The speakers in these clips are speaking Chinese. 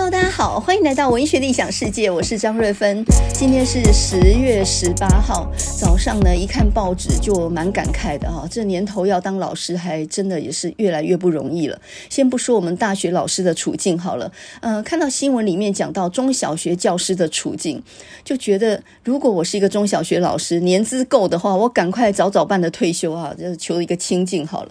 Hello，大家好，欢迎来到文学理想世界，我是张瑞芬。今天是十月十八号早上呢，一看报纸就蛮感慨的哈。这年头要当老师，还真的也是越来越不容易了。先不说我们大学老师的处境好了，呃，看到新闻里面讲到中小学教师的处境，就觉得如果我是一个中小学老师，年资够的话，我赶快早早办的退休啊，就求一个清静好了。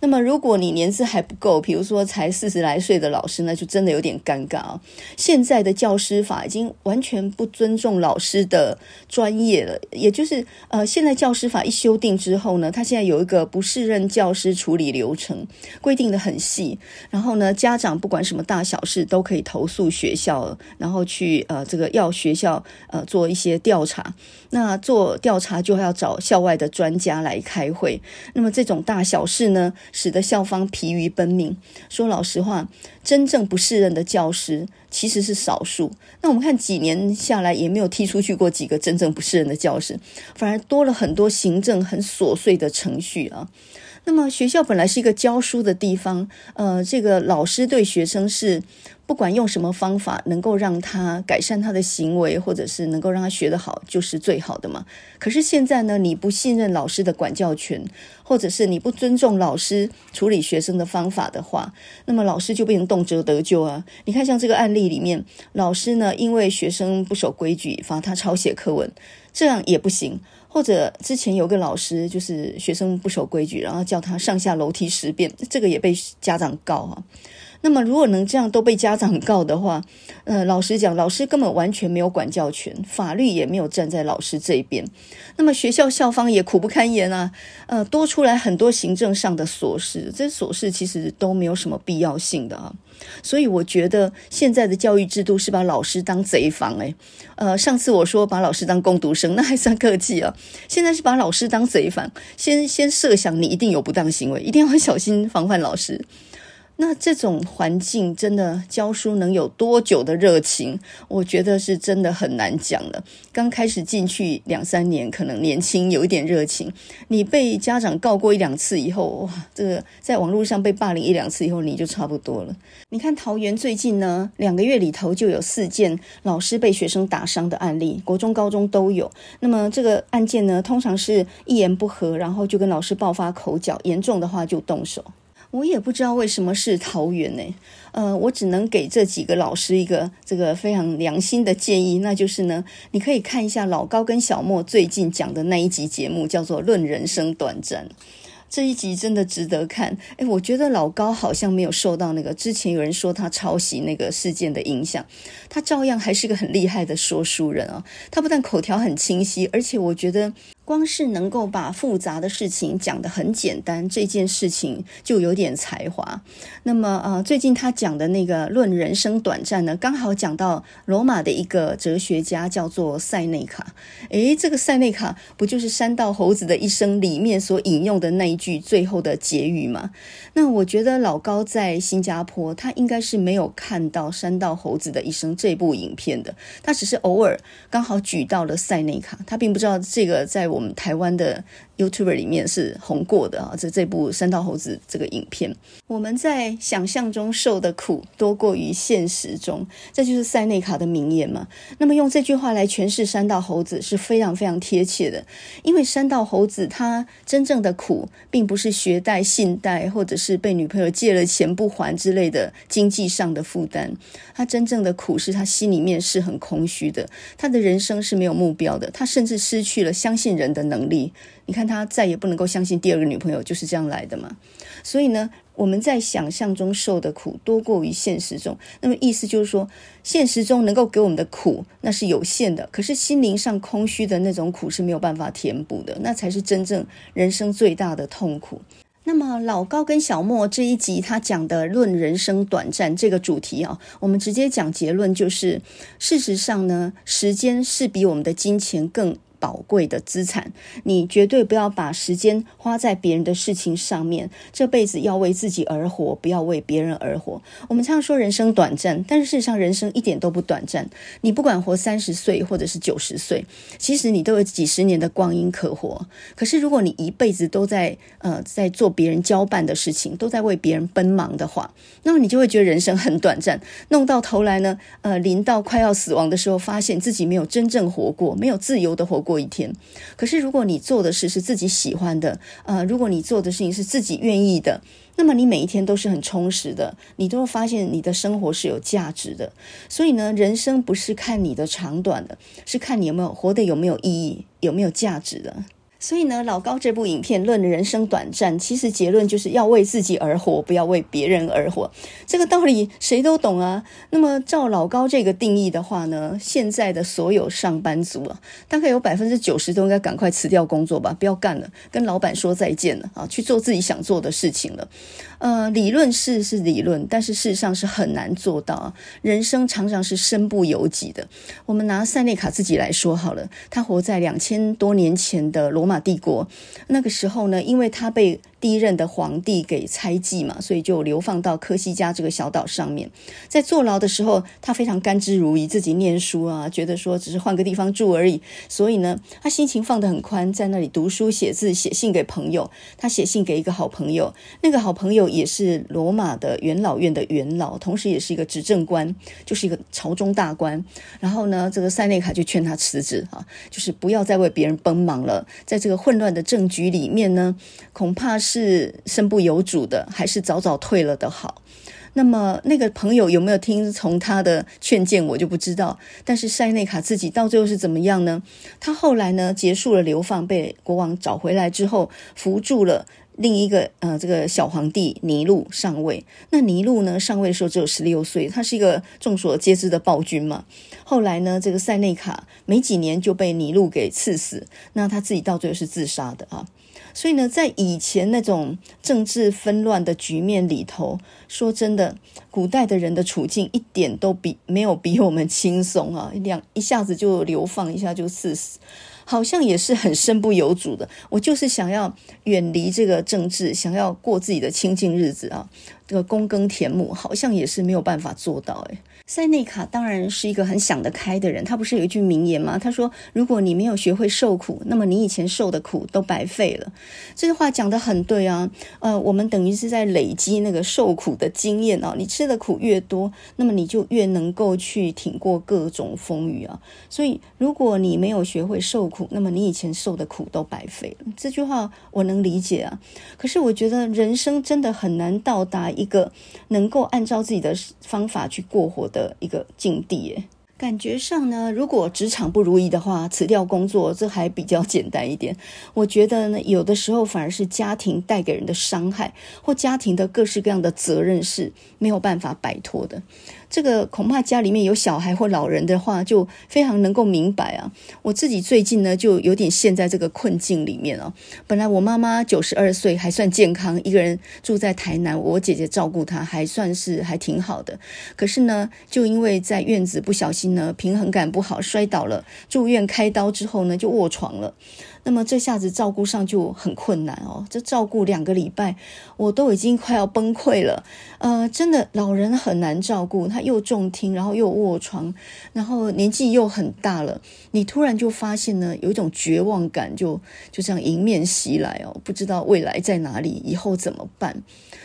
那么如果你年资还不够，比如说才四十来岁的老师，那就真的有点尴尬啊。现在的教师法已经完全不尊重老师的专业了，也就是呃，现在教师法一修订之后呢，他现在有一个不适任教师处理流程，规定的很细。然后呢，家长不管什么大小事都可以投诉学校，然后去呃这个要学校呃做一些调查。那做调查就要找校外的专家来开会。那么这种大小事呢，使得校方疲于奔命。说老实话，真正不适任的教师其实是少数。那我们看几年下来，也没有踢出去过几个真正不适任的教师，反而多了很多行政很琐碎的程序啊。那么学校本来是一个教书的地方，呃，这个老师对学生是。不管用什么方法，能够让他改善他的行为，或者是能够让他学得好，就是最好的嘛。可是现在呢，你不信任老师的管教权，或者是你不尊重老师处理学生的方法的话，那么老师就变成动辄得咎啊。你看，像这个案例里面，老师呢，因为学生不守规矩，罚他抄写课文，这样也不行。或者之前有个老师，就是学生不守规矩，然后叫他上下楼梯十遍，这个也被家长告啊。那么，如果能这样都被家长告的话，呃，老实讲，老师根本完全没有管教权，法律也没有站在老师这一边。那么学校校方也苦不堪言啊，呃，多出来很多行政上的琐事，这些琐事其实都没有什么必要性的啊。所以我觉得现在的教育制度是把老师当贼防诶，呃，上次我说把老师当工读生，那还算客气啊，现在是把老师当贼防，先先设想你一定有不当行为，一定要小心防范老师。那这种环境真的教书能有多久的热情？我觉得是真的很难讲了。刚开始进去两三年，可能年轻有一点热情。你被家长告过一两次以后，哇，这个在网络上被霸凌一两次以后，你就差不多了。你看桃园最近呢，两个月里头就有四件老师被学生打伤的案例，国中、高中都有。那么这个案件呢，通常是一言不合，然后就跟老师爆发口角，严重的话就动手。我也不知道为什么是桃园呢？呃，我只能给这几个老师一个这个非常良心的建议，那就是呢，你可以看一下老高跟小莫最近讲的那一集节目，叫做《论人生短暂》。这一集真的值得看。诶，我觉得老高好像没有受到那个之前有人说他抄袭那个事件的影响，他照样还是个很厉害的说书人啊。他不但口条很清晰，而且我觉得。光是能够把复杂的事情讲得很简单，这件事情就有点才华。那么，呃，最近他讲的那个《论人生短暂》呢，刚好讲到罗马的一个哲学家叫做塞内卡。诶，这个塞内卡不就是山道猴子的一生里面所引用的那一句最后的结语吗？那我觉得老高在新加坡，他应该是没有看到《山道猴子的一生》这部影片的，他只是偶尔刚好举到了塞内卡，他并不知道这个在我。我们台湾的 YouTuber 里面是红过的啊，这这部《山道猴子》这个影片，我们在想象中受的苦多过于现实中，这就是塞内卡的名言嘛。那么用这句话来诠释山道猴子是非常非常贴切的，因为山道猴子他真正的苦，并不是学贷、信贷，或者是被女朋友借了钱不还之类的经济上的负担，他真正的苦是他心里面是很空虚的，他的人生是没有目标的，他甚至失去了相信人的能力，你看他再也不能够相信第二个女朋友就是这样来的嘛。所以呢，我们在想象中受的苦多过于现实中。那么意思就是说，现实中能够给我们的苦那是有限的，可是心灵上空虚的那种苦是没有办法填补的，那才是真正人生最大的痛苦。那么老高跟小莫这一集他讲的“论人生短暂”这个主题啊，我们直接讲结论就是，事实上呢，时间是比我们的金钱更。宝贵的资产。你绝对不要把时间花在别人的事情上面。这辈子要为自己而活，不要为别人而活。我们常说人生短暂，但是事实上人生一点都不短暂。你不管活三十岁或者是九十岁，其实你都有几十年的光阴可活。可是如果你一辈子都在呃在做别人交办的事情，都在为别人奔忙的话，那么你就会觉得人生很短暂。弄到头来呢，呃，临到快要死亡的时候，发现自己没有真正活过，没有自由的活过过一天。可是如果你做的事是自己喜欢的，呃，如果你做的事情是自己愿意的，那么你每一天都是很充实的，你都会发现你的生活是有价值的。所以呢，人生不是看你的长短的，是看你有没有活得有没有意义，有没有价值的。所以呢，老高这部影片论人生短暂，其实结论就是要为自己而活，不要为别人而活。这个道理谁都懂啊。那么照老高这个定义的话呢，现在的所有上班族啊，大概有百分之九十都应该赶快辞掉工作吧，不要干了，跟老板说再见了啊，去做自己想做的事情了。呃，理论是是理论，但是事实上是很难做到啊。人生常常是身不由己的。我们拿塞内卡自己来说好了，他活在两千多年前的罗马帝国，那个时候呢，因为他被第一任的皇帝给猜忌嘛，所以就流放到科西嘉这个小岛上面。在坐牢的时候，他非常甘之如饴，自己念书啊，觉得说只是换个地方住而已。所以呢，他心情放得很宽，在那里读书写字，写信给朋友。他写信给一个好朋友，那个好朋友也是罗马的元老院的元老，同时也是一个执政官，就是一个朝中大官。然后呢，这个塞内卡就劝他辞职啊，就是不要再为别人奔忙了，在这个混乱的政局里面呢，恐怕是。身不由主的，还是早早退了的好？那么那个朋友有没有听从他的劝谏，我就不知道。但是塞内卡自己到最后是怎么样呢？他后来呢，结束了流放，被国王找回来之后，扶助了另一个呃这个小皇帝尼禄上位。那尼禄呢，上位的时候只有十六岁，他是一个众所皆知的暴君嘛。后来呢，这个塞内卡没几年就被尼禄给刺死，那他自己到最后是自杀的啊。所以呢，在以前那种政治纷乱的局面里头，说真的，古代的人的处境一点都比没有比我们轻松啊！两一下子就流放，一下就赐死，好像也是很身不由主的。我就是想要远离这个政治，想要过自己的清静日子啊，这个躬耕田亩，好像也是没有办法做到诶。塞内卡当然是一个很想得开的人，他不是有一句名言吗？他说：“如果你没有学会受苦，那么你以前受的苦都白费了。”这句话讲得很对啊。呃，我们等于是在累积那个受苦的经验啊。你吃的苦越多，那么你就越能够去挺过各种风雨啊。所以，如果你没有学会受苦，那么你以前受的苦都白费了。这句话我能理解啊。可是，我觉得人生真的很难到达一个能够按照自己的方法去过活的。的一个境地耶，感觉上呢，如果职场不如意的话，辞掉工作这还比较简单一点。我觉得呢，有的时候反而是家庭带给人的伤害，或家庭的各式各样的责任是没有办法摆脱的。这个恐怕家里面有小孩或老人的话，就非常能够明白啊。我自己最近呢，就有点陷在这个困境里面啊。本来我妈妈九十二岁，还算健康，一个人住在台南，我姐姐照顾她，还算是还挺好的。可是呢，就因为在院子不小心呢，平衡感不好，摔倒了，住院开刀之后呢，就卧床了。那么这下子照顾上就很困难哦，这照顾两个礼拜，我都已经快要崩溃了。呃，真的老人很难照顾，他又重听，然后又卧床，然后年纪又很大了，你突然就发现呢，有一种绝望感就，就这样迎面袭来哦，不知道未来在哪里，以后怎么办？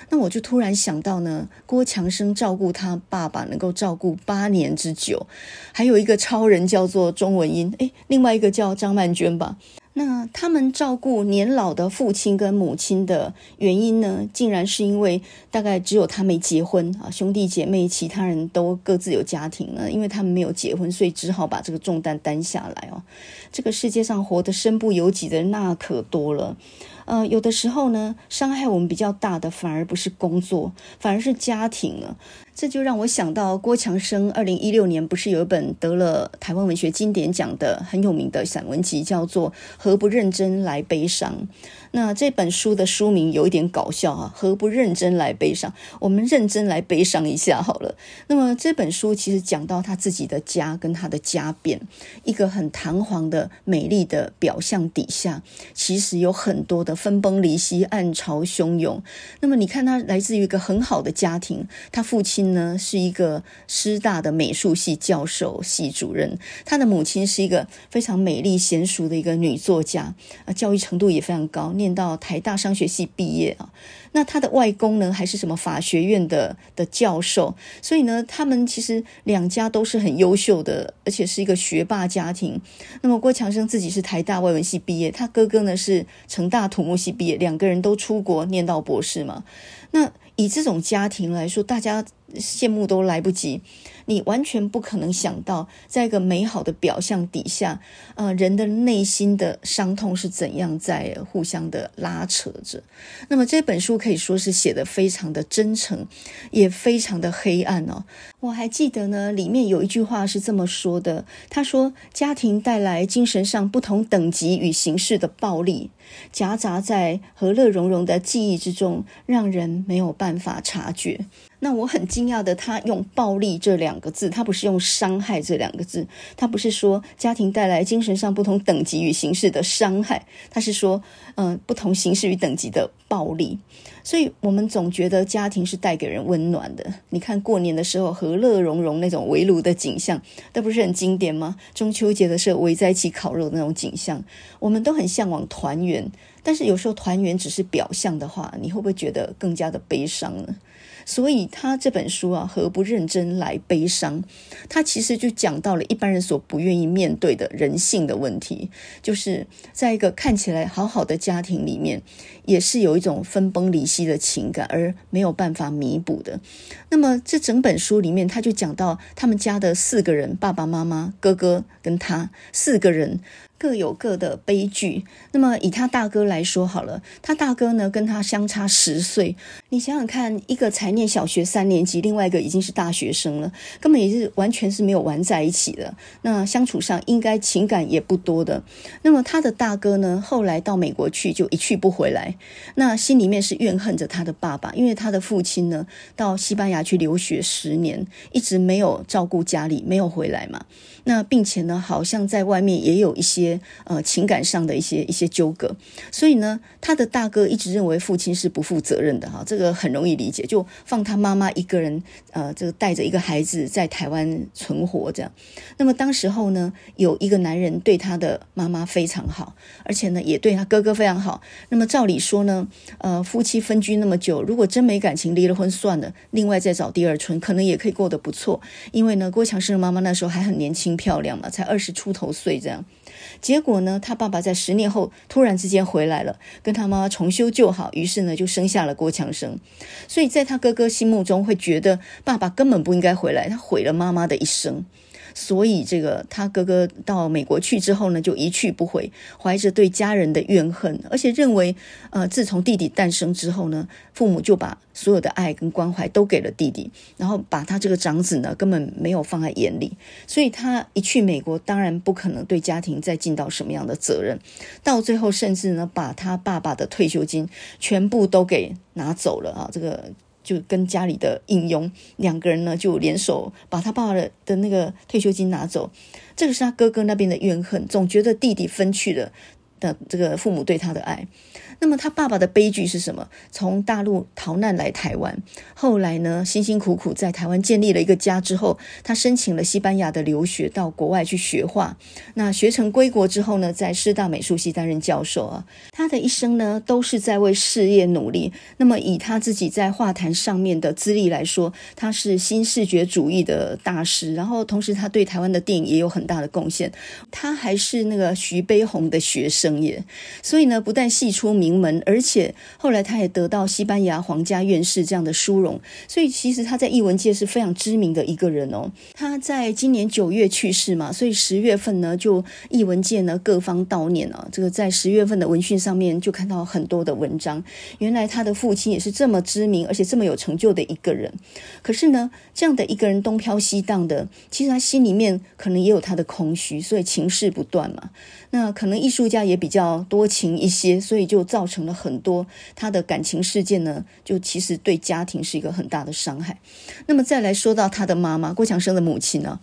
那我就突然想到呢，郭强生照顾他爸爸能够照顾八年之久，还有一个超人叫做钟文英，诶，另外一个叫张曼娟吧。那他们照顾年老的父亲跟母亲的原因呢，竟然是因为大概只有他没结婚啊，兄弟姐妹其他人都各自有家庭了，因为他们没有结婚，所以只好把这个重担担下来哦。这个世界上活得身不由己的人那可多了。呃，有的时候呢，伤害我们比较大的反而不是工作，反而是家庭了。这就让我想到郭强生，二零一六年不是有一本得了台湾文学经典奖的很有名的散文集，叫做《何不认真来悲伤》。那这本书的书名有一点搞笑啊，何不认真来悲伤？我们认真来悲伤一下好了。那么这本书其实讲到他自己的家跟他的家变，一个很堂皇的美丽的表象底下，其实有很多的分崩离析、暗潮汹涌。那么你看，他来自于一个很好的家庭，他父亲呢是一个师大的美术系教授、系主任，他的母亲是一个非常美丽娴淑的一个女作家，啊，教育程度也非常高。念到台大商学系毕业啊，那他的外公呢，还是什么法学院的的教授，所以呢，他们其实两家都是很优秀的，而且是一个学霸家庭。那么郭强生自己是台大外文系毕业，他哥哥呢是成大土木系毕业，两个人都出国念到博士嘛。那以这种家庭来说，大家羡慕都来不及。你完全不可能想到，在一个美好的表象底下，呃，人的内心的伤痛是怎样在互相的拉扯着。那么这本书可以说是写得非常的真诚，也非常的黑暗哦。我还记得呢，里面有一句话是这么说的：他说，家庭带来精神上不同等级与形式的暴力，夹杂在和乐融融的记忆之中，让人没有办法察觉。那我很惊讶的，他用“暴力”这两个字，他不是用“伤害”这两个字，他不是说家庭带来精神上不同等级与形式的伤害，他是说，嗯、不同形式与等级的暴力。所以，我们总觉得家庭是带给人温暖的。你看，过年的时候和乐融融那种围炉的景象，那不是很经典吗？中秋节的时候围在一起烤肉那种景象，我们都很向往团圆。但是有时候团圆只是表象的话，你会不会觉得更加的悲伤呢？所以他这本书啊，何不认真来悲伤？他其实就讲到了一般人所不愿意面对的人性的问题，就是在一个看起来好好的家庭里面，也是有一种分崩离析的情感，而没有办法弥补的。那么这整本书里面，他就讲到他们家的四个人：爸爸妈妈、哥哥跟他四个人。各有各的悲剧。那么以他大哥来说好了，他大哥呢跟他相差十岁。你想想看，一个才念小学三年级，另外一个已经是大学生了，根本也是完全是没有玩在一起的。那相处上应该情感也不多的。那么他的大哥呢，后来到美国去就一去不回来，那心里面是怨恨着他的爸爸，因为他的父亲呢到西班牙去留学十年，一直没有照顾家里，没有回来嘛。那并且呢，好像在外面也有一些些呃情感上的一些一些纠葛，所以呢，他的大哥一直认为父亲是不负责任的哈，这个很容易理解，就放他妈妈一个人呃，这个带着一个孩子在台湾存活这样。那么当时候呢，有一个男人对他的妈妈非常好，而且呢也对他哥哥非常好。那么照理说呢，呃，夫妻分居那么久，如果真没感情，离了婚算了，另外再找第二春，可能也可以过得不错。因为呢，郭强生的妈妈那时候还很年轻。漂亮嘛，才二十出头岁这样，结果呢，他爸爸在十年后突然之间回来了，跟他妈妈重修旧好，于是呢就生下了郭强生。所以在他哥哥心目中会觉得爸爸根本不应该回来，他毁了妈妈的一生。所以，这个他哥哥到美国去之后呢，就一去不回，怀着对家人的怨恨，而且认为，呃，自从弟弟诞生之后呢，父母就把所有的爱跟关怀都给了弟弟，然后把他这个长子呢根本没有放在眼里。所以他一去美国，当然不可能对家庭再尽到什么样的责任，到最后甚至呢，把他爸爸的退休金全部都给拿走了啊，这个。就跟家里的应佣两个人呢，就联手把他爸爸的的那个退休金拿走。这个是他哥哥那边的怨恨，总觉得弟弟分去了的这个父母对他的爱。那么他爸爸的悲剧是什么？从大陆逃难来台湾，后来呢，辛辛苦苦在台湾建立了一个家之后，他申请了西班牙的留学，到国外去学画。那学成归国之后呢，在师大美术系担任教授啊。他的一生呢，都是在为事业努力。那么以他自己在画坛上面的资历来说，他是新视觉主义的大师。然后同时，他对台湾的电影也有很大的贡献。他还是那个徐悲鸿的学生耶。所以呢，不但戏出名。名门，而且后来他也得到西班牙皇家院士这样的殊荣，所以其实他在艺文界是非常知名的一个人哦。他在今年九月去世嘛，所以十月份呢，就艺文界呢各方悼念啊。这个在十月份的文讯上面就看到很多的文章，原来他的父亲也是这么知名而且这么有成就的一个人。可是呢，这样的一个人东飘西荡的，其实他心里面可能也有他的空虚，所以情事不断嘛。那可能艺术家也比较多情一些，所以就。造成了很多他的感情事件呢，就其实对家庭是一个很大的伤害。那么再来说到他的妈妈郭强生的母亲呢，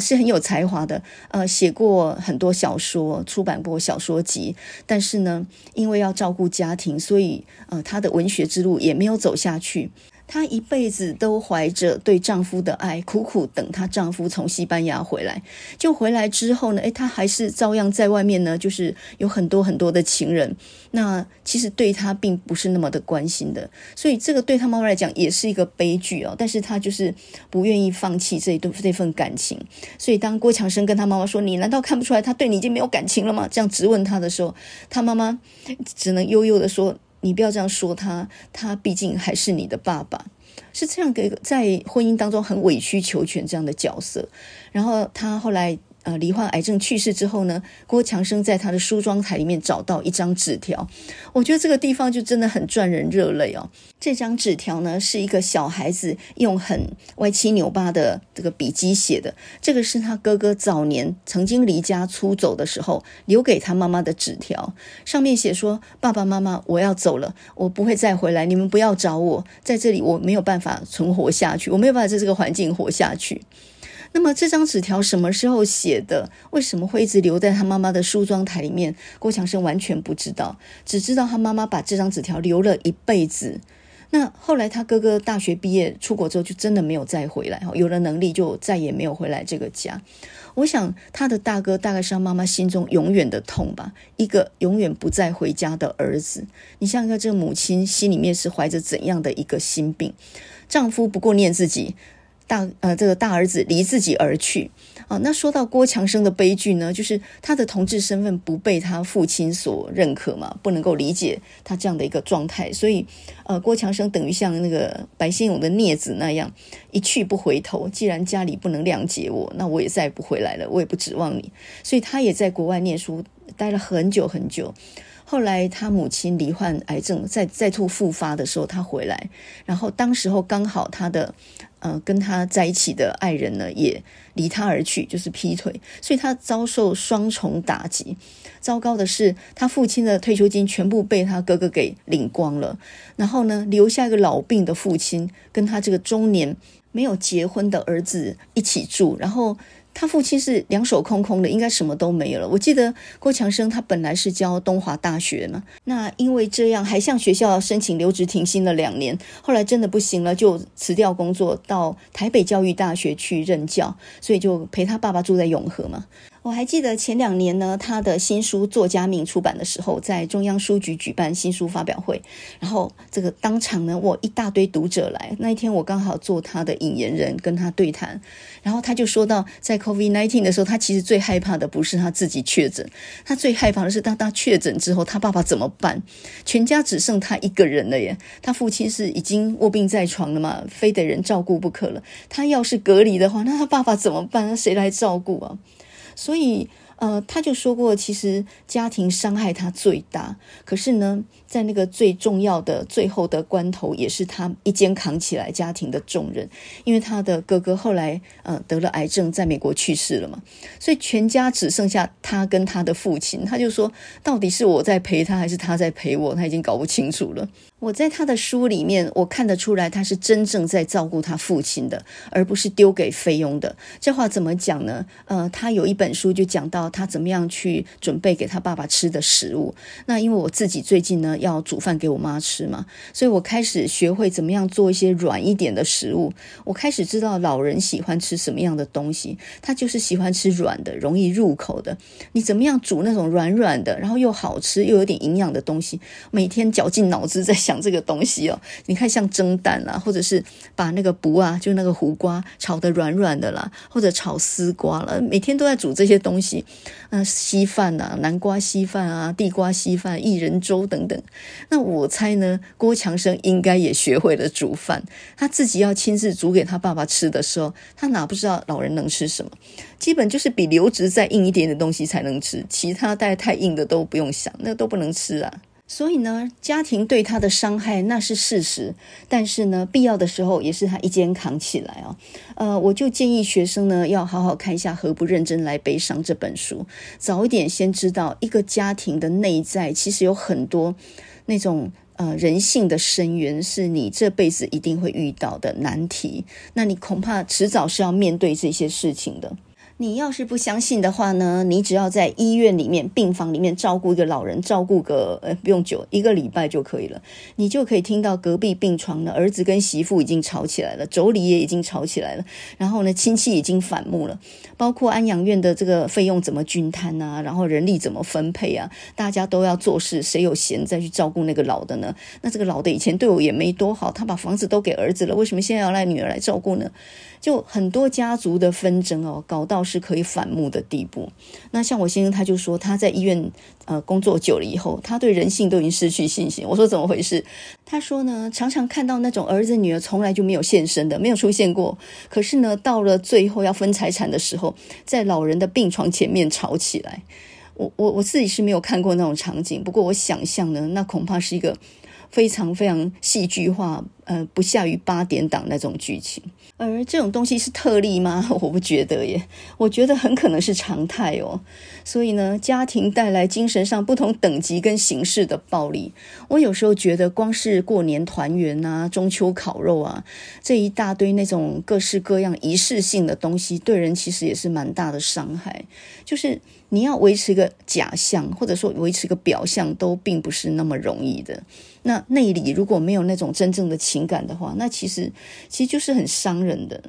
是很有才华的，呃，写过很多小说，出版过小说集，但是呢，因为要照顾家庭，所以呃，他的文学之路也没有走下去。她一辈子都怀着对丈夫的爱，苦苦等她丈夫从西班牙回来。就回来之后呢，诶，她还是照样在外面呢，就是有很多很多的情人。那其实对她并不是那么的关心的，所以这个对她妈妈来讲也是一个悲剧哦。但是她就是不愿意放弃这一段这份感情。所以当郭强生跟他妈妈说：“你难道看不出来他对你已经没有感情了吗？”这样质问他的时候，他妈妈只能悠悠的说。你不要这样说他，他毕竟还是你的爸爸，是这样给在婚姻当中很委曲求全这样的角色。然后他后来。呃，罹患癌症去世之后呢，郭强生在他的梳妆台里面找到一张纸条，我觉得这个地方就真的很赚人热泪哦。这张纸条呢，是一个小孩子用很歪七扭八的这个笔迹写的，这个是他哥哥早年曾经离家出走的时候留给他妈妈的纸条，上面写说：“爸爸妈妈，我要走了，我不会再回来，你们不要找我，在这里我没有办法存活下去，我没有办法在这个环境活下去。”那么这张纸条什么时候写的？为什么会一直留在他妈妈的梳妆台里面？郭强生完全不知道，只知道他妈妈把这张纸条留了一辈子。那后来他哥哥大学毕业出国之后，就真的没有再回来，有了能力就再也没有回来这个家。我想他的大哥大概是他妈妈心中永远的痛吧，一个永远不再回家的儿子。你想想看，这个母亲心里面是怀着怎样的一个心病？丈夫不过念自己。大呃，这个大儿子离自己而去啊。那说到郭强生的悲剧呢，就是他的同志身份不被他父亲所认可嘛，不能够理解他这样的一个状态，所以呃，郭强生等于像那个白先勇的孽子那样一去不回头。既然家里不能谅解我，那我也再也不回来了，我也不指望你。所以他也在国外念书，待了很久很久。后来他母亲罹患癌症，再再度复发的时候，他回来，然后当时候刚好他的。呃，跟他在一起的爱人呢，也离他而去，就是劈腿，所以他遭受双重打击。糟糕的是，他父亲的退休金全部被他哥哥给领光了，然后呢，留下一个老病的父亲，跟他这个中年没有结婚的儿子一起住，然后。他父亲是两手空空的，应该什么都没有了。我记得郭强生他本来是教东华大学嘛，那因为这样还向学校申请留职停薪了两年，后来真的不行了，就辞掉工作到台北教育大学去任教，所以就陪他爸爸住在永和嘛。我还记得前两年呢，他的新书《作家命》出版的时候，在中央书局举办新书发表会，然后这个当场呢，我一大堆读者来。那一天我刚好做他的引言人，跟他对谈，然后他就说到，在 COVID-19 的时候，他其实最害怕的不是他自己确诊，他最害怕的是当他确诊之后，他爸爸怎么办？全家只剩他一个人了耶，他父亲是已经卧病在床了嘛，非得人照顾不可了。他要是隔离的话，那他爸爸怎么办？那谁来照顾啊？所以，呃，他就说过，其实家庭伤害他最大。可是呢，在那个最重要的最后的关头，也是他一肩扛起来家庭的重任。因为他的哥哥后来，呃，得了癌症，在美国去世了嘛，所以全家只剩下他跟他的父亲。他就说，到底是我在陪他，还是他在陪我？他已经搞不清楚了。我在他的书里面，我看得出来，他是真正在照顾他父亲的，而不是丢给菲佣的。这话怎么讲呢？呃，他有一本书就讲到他怎么样去准备给他爸爸吃的食物。那因为我自己最近呢要煮饭给我妈吃嘛，所以我开始学会怎么样做一些软一点的食物。我开始知道老人喜欢吃什么样的东西，他就是喜欢吃软的，容易入口的。你怎么样煮那种软软的，然后又好吃又有点营养的东西？每天绞尽脑汁在想。讲这个东西哦，你看像蒸蛋啦，或者是把那个卜啊，就那个胡瓜炒得软软的啦，或者炒丝瓜了，每天都在煮这些东西。嗯，稀饭啊，南瓜稀饭啊，地瓜稀饭、薏仁粥等等。那我猜呢，郭强生应该也学会了煮饭。他自己要亲自煮给他爸爸吃的时候，他哪不知道老人能吃什么？基本就是比流质再硬一点的东西才能吃，其他带太硬的都不用想，那都不能吃啊。所以呢，家庭对他的伤害那是事实，但是呢，必要的时候也是他一肩扛起来啊。呃，我就建议学生呢，要好好看一下《何不认真来悲伤》这本书，早一点先知道一个家庭的内在其实有很多那种呃人性的深渊，是你这辈子一定会遇到的难题。那你恐怕迟早是要面对这些事情的。你要是不相信的话呢，你只要在医院里面病房里面照顾一个老人，照顾个呃不用久，一个礼拜就可以了，你就可以听到隔壁病床的儿子跟媳妇已经吵起来了，妯娌也已经吵起来了，然后呢，亲戚已经反目了，包括安养院的这个费用怎么均摊啊，然后人力怎么分配啊，大家都要做事，谁有闲再去照顾那个老的呢？那这个老的以前对我也没多好，他把房子都给儿子了，为什么现在要来女儿来照顾呢？就很多家族的纷争哦，搞到是可以反目的地步。那像我先生他就说，他在医院呃工作久了以后，他对人性都已经失去信心。我说怎么回事？他说呢，常常看到那种儿子女儿从来就没有现身的，没有出现过。可是呢，到了最后要分财产的时候，在老人的病床前面吵起来。我我我自己是没有看过那种场景，不过我想象呢，那恐怕是一个。非常非常戏剧化，呃，不下于八点档那种剧情。而这种东西是特例吗？我不觉得耶，我觉得很可能是常态哦。所以呢，家庭带来精神上不同等级跟形式的暴力。我有时候觉得，光是过年团圆啊、中秋烤肉啊，这一大堆那种各式各样仪式性的东西，对人其实也是蛮大的伤害。就是你要维持一个假象，或者说维持一个表象，都并不是那么容易的。那内里如果没有那种真正的情感的话，那其实其实就是很伤人的。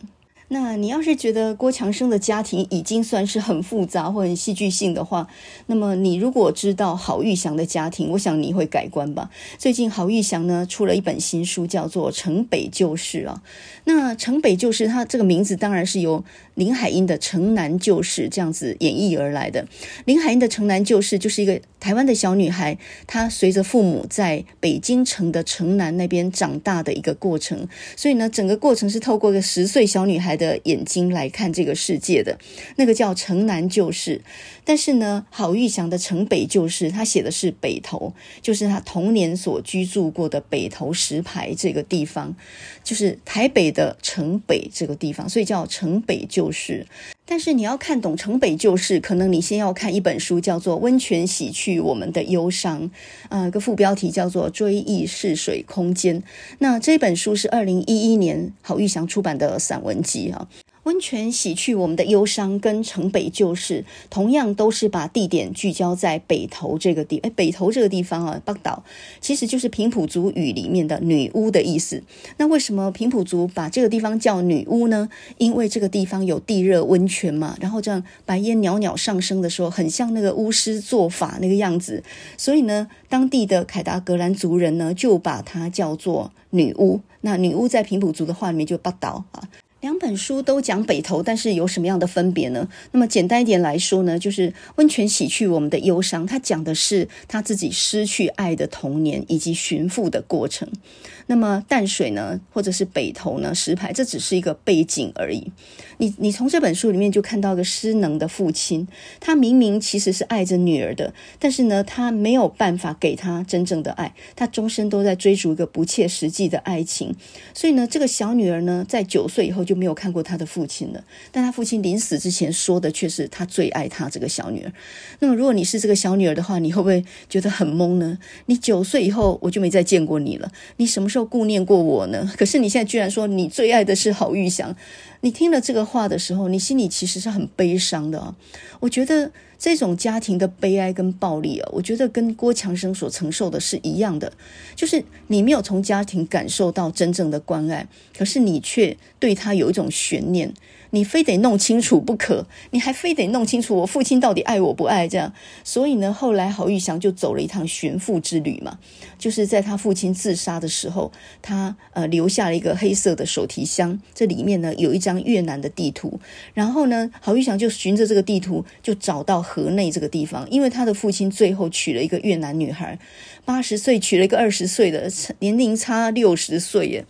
那你要是觉得郭强生的家庭已经算是很复杂或很戏剧性的话，那么你如果知道郝玉祥的家庭，我想你会改观吧。最近郝玉祥呢出了一本新书，叫做《城北旧事》啊。那《城北旧事》它这个名字当然是由林海音的《城南旧事》这样子演绎而来的。林海音的《城南旧事》就是一个台湾的小女孩，她随着父母在北京城的城南那边长大的一个过程。所以呢，整个过程是透过一个十岁小女孩的眼睛来看这个世界的，那个叫城南旧事。但是呢，郝玉祥的城北旧事，他写的是北投，就是他童年所居住过的北投石牌这个地方，就是台北的城北这个地方，所以叫城北旧事。但是你要看懂城北旧事，可能你先要看一本书，叫做《温泉洗去我们的忧伤》，啊、呃，个副标题叫做《追忆逝水空间》。那这本书是二零一一年郝玉祥出版的散文集啊。温泉洗去我们的忧伤，跟城北旧事同样都是把地点聚焦在北投这个地，哎，北投这个地方啊，北岛其实就是平埔族语里面的女巫的意思。那为什么平埔族把这个地方叫女巫呢？因为这个地方有地热温泉嘛，然后这样白烟袅袅上升的时候，很像那个巫师做法那个样子，所以呢，当地的凯达格兰族人呢就把它叫做女巫。那女巫在平埔族的话里面就北岛啊。两本书都讲北投，但是有什么样的分别呢？那么简单一点来说呢，就是温泉洗去我们的忧伤，他讲的是他自己失去爱的童年以及寻父的过程。那么淡水呢，或者是北投呢，石牌，这只是一个背景而已。你你从这本书里面就看到一个失能的父亲，他明明其实是爱着女儿的，但是呢，他没有办法给她真正的爱，他终身都在追逐一个不切实际的爱情。所以呢，这个小女儿呢，在九岁以后就没有看过她的父亲了。但她父亲临死之前说的却是他最爱她这个小女儿。那么如果你是这个小女儿的话，你会不会觉得很懵呢？你九岁以后我就没再见过你了，你什么时候顾念过我呢？可是你现在居然说你最爱的是郝玉祥。你听了这个话的时候，你心里其实是很悲伤的啊。我觉得这种家庭的悲哀跟暴力啊，我觉得跟郭强生所承受的是一样的，就是你没有从家庭感受到真正的关爱，可是你却对他有一种悬念。你非得弄清楚不可，你还非得弄清楚我父亲到底爱我不爱这样。所以呢，后来郝玉祥就走了一趟寻父之旅嘛，就是在他父亲自杀的时候，他呃留下了一个黑色的手提箱，这里面呢有一张越南的地图。然后呢，郝玉祥就循着这个地图就找到河内这个地方，因为他的父亲最后娶了一个越南女孩，八十岁娶了一个二十岁的，年龄差六十岁耶。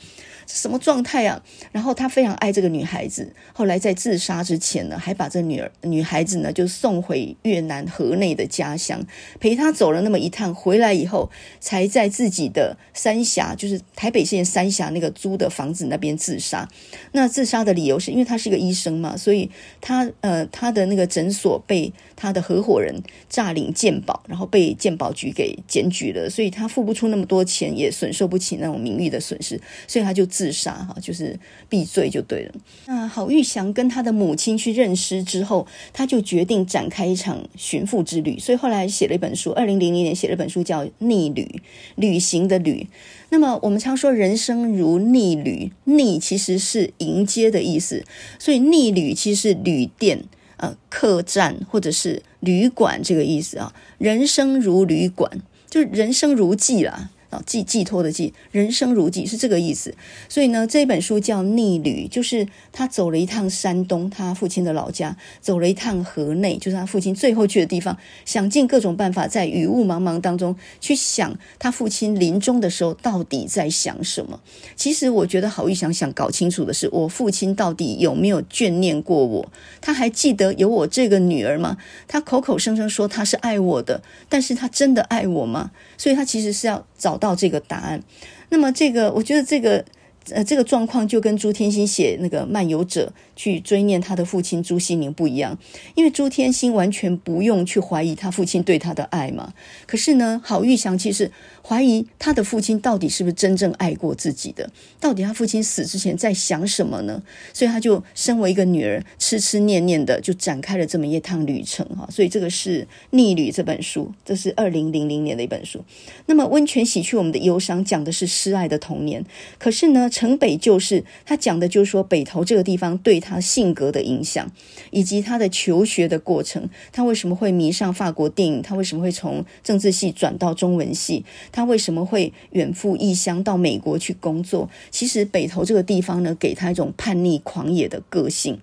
什么状态啊？然后他非常爱这个女孩子，后来。在自杀之前呢，还把这女儿女孩子呢就送回越南河内的家乡，陪她走了那么一趟，回来以后才在自己的三峡，就是台北县三峡那个租的房子那边自杀。那自杀的理由是因为他是一个医生嘛，所以他呃他的那个诊所被他的合伙人诈领鉴保，然后被鉴保局给检举了，所以他付不出那么多钱，也损受不起那种名誉的损失，所以他就自自杀哈，就是避罪就对了。那郝玉祥跟他的母亲去认尸之后，他就决定展开一场寻父之旅，所以后来写了一本书，二零零零年写了一本书叫《逆旅》，旅行的旅。那么我们常说人生如逆旅，逆其实是迎接的意思，所以逆旅其实是旅店、呃客栈或者是旅馆这个意思啊。人生如旅馆，就是人生如寄啦。啊，寄寄托的寄，人生如寄是这个意思。所以呢，这本书叫《逆旅》，就是他走了一趟山东，他父亲的老家，走了一趟河内，就是他父亲最后去的地方，想尽各种办法，在雨雾茫茫当中去想他父亲临终的时候到底在想什么。其实我觉得郝玉祥想搞清楚的是，我父亲到底有没有眷念过我？他还记得有我这个女儿吗？他口口声声说他是爱我的，但是他真的爱我吗？所以他其实是要找到这个答案，那么这个我觉得这个呃这个状况就跟朱天心写那个漫游者去追念他的父亲朱西甯不一样，因为朱天心完全不用去怀疑他父亲对他的爱嘛，可是呢，郝玉祥其实。怀疑他的父亲到底是不是真正爱过自己的？到底他父亲死之前在想什么呢？所以他就身为一个女儿，痴痴念念的就展开了这么一趟旅程哈。所以这个是《逆旅》这本书，这是二零零零年的一本书。那么温泉洗去我们的忧伤，讲的是失爱的童年。可是呢，城北旧事，他讲的就是说北投这个地方对他性格的影响，以及他的求学的过程。他为什么会迷上法国电影？他为什么会从政治系转到中文系？他为什么会远赴异乡到美国去工作？其实北投这个地方呢，给他一种叛逆狂野的个性。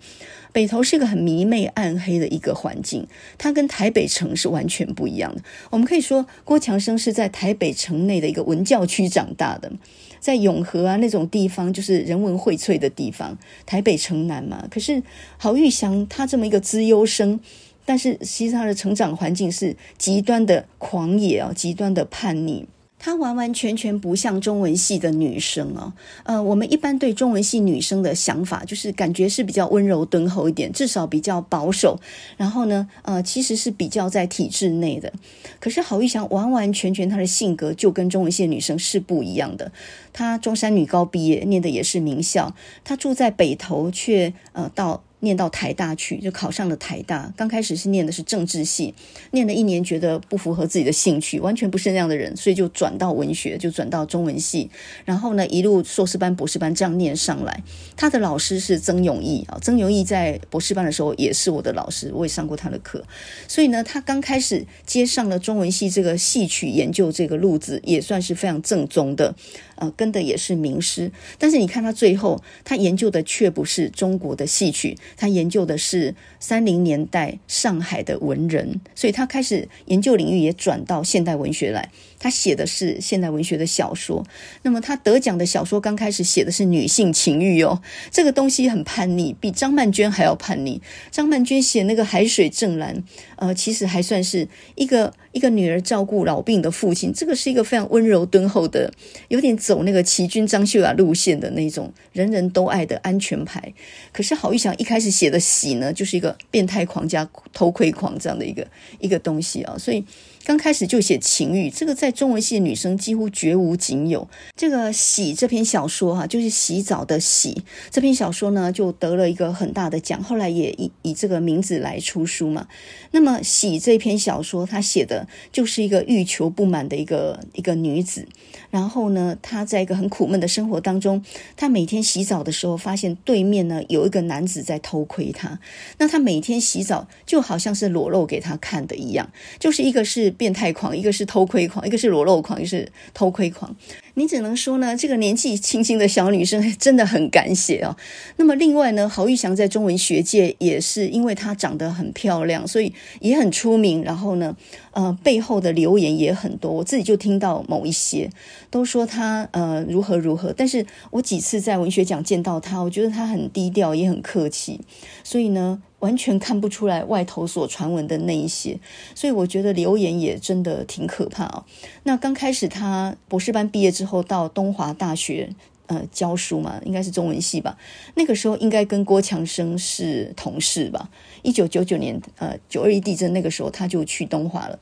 北投是一个很迷媚暗黑的一个环境，它跟台北城是完全不一样的。我们可以说，郭强生是在台北城内的一个文教区长大的，在永和啊那种地方，就是人文荟萃的地方，台北城南嘛。可是郝玉祥他这么一个资优生。但是，其实他的成长环境是极端的狂野啊，极端的叛逆。她完完全全不像中文系的女生哦。呃，我们一般对中文系女生的想法，就是感觉是比较温柔敦厚一点，至少比较保守。然后呢，呃，其实是比较在体制内的。可是郝玉祥完完全全她的性格就跟中文系的女生是不一样的。她中山女高毕业，念的也是名校。她住在北投，却呃到。念到台大去，就考上了台大。刚开始是念的是政治系，念了一年觉得不符合自己的兴趣，完全不是那样的人，所以就转到文学，就转到中文系。然后呢，一路硕士班、博士班这样念上来。他的老师是曾永义啊，曾永义在博士班的时候也是我的老师，我也上过他的课。所以呢，他刚开始接上了中文系这个戏曲研究这个路子，也算是非常正宗的。呃，跟的也是名师，但是你看他最后，他研究的却不是中国的戏曲，他研究的是三零年代上海的文人，所以他开始研究领域也转到现代文学来。他写的是现代文学的小说，那么他得奖的小说刚开始写的是女性情欲哦，这个东西很叛逆，比张曼娟还要叛逆。张曼娟写那个海水正蓝，呃，其实还算是一个一个女儿照顾老病的父亲，这个是一个非常温柔敦厚的，有点走那个齐军张秀雅路线的那种人人都爱的安全牌。可是郝玉祥一开始写的喜呢，就是一个变态狂加偷窥狂这样的一个一个东西啊，所以。刚开始就写情欲，这个在中文系的女生几乎绝无仅有。这个洗这篇小说哈、就是洗澡的洗这篇小说呢，就得了一个很大的奖，后来也以以这个名字来出书嘛。那么洗这篇小说，她写的就是一个欲求不满的一个一个女子。然后呢，她在一个很苦闷的生活当中，她每天洗澡的时候，发现对面呢有一个男子在偷窥她。那她每天洗澡就好像是裸露给他看的一样，就是一个是。变态狂，一个是偷窥狂，一个是裸露狂，一个是偷窥狂。你只能说呢，这个年纪轻轻的小女生 真的很敢写哦。那么另外呢，郝玉祥在中文学界也是因为她长得很漂亮，所以也很出名。然后呢，呃，背后的流言也很多，我自己就听到某一些都说她呃如何如何。但是我几次在文学奖见到她，我觉得她很低调，也很客气。所以呢。完全看不出来外头所传闻的那一些，所以我觉得留言也真的挺可怕哦。那刚开始他博士班毕业之后到东华大学呃教书嘛，应该是中文系吧。那个时候应该跟郭强生是同事吧。一九九九年呃九二一地震那个时候他就去东华了。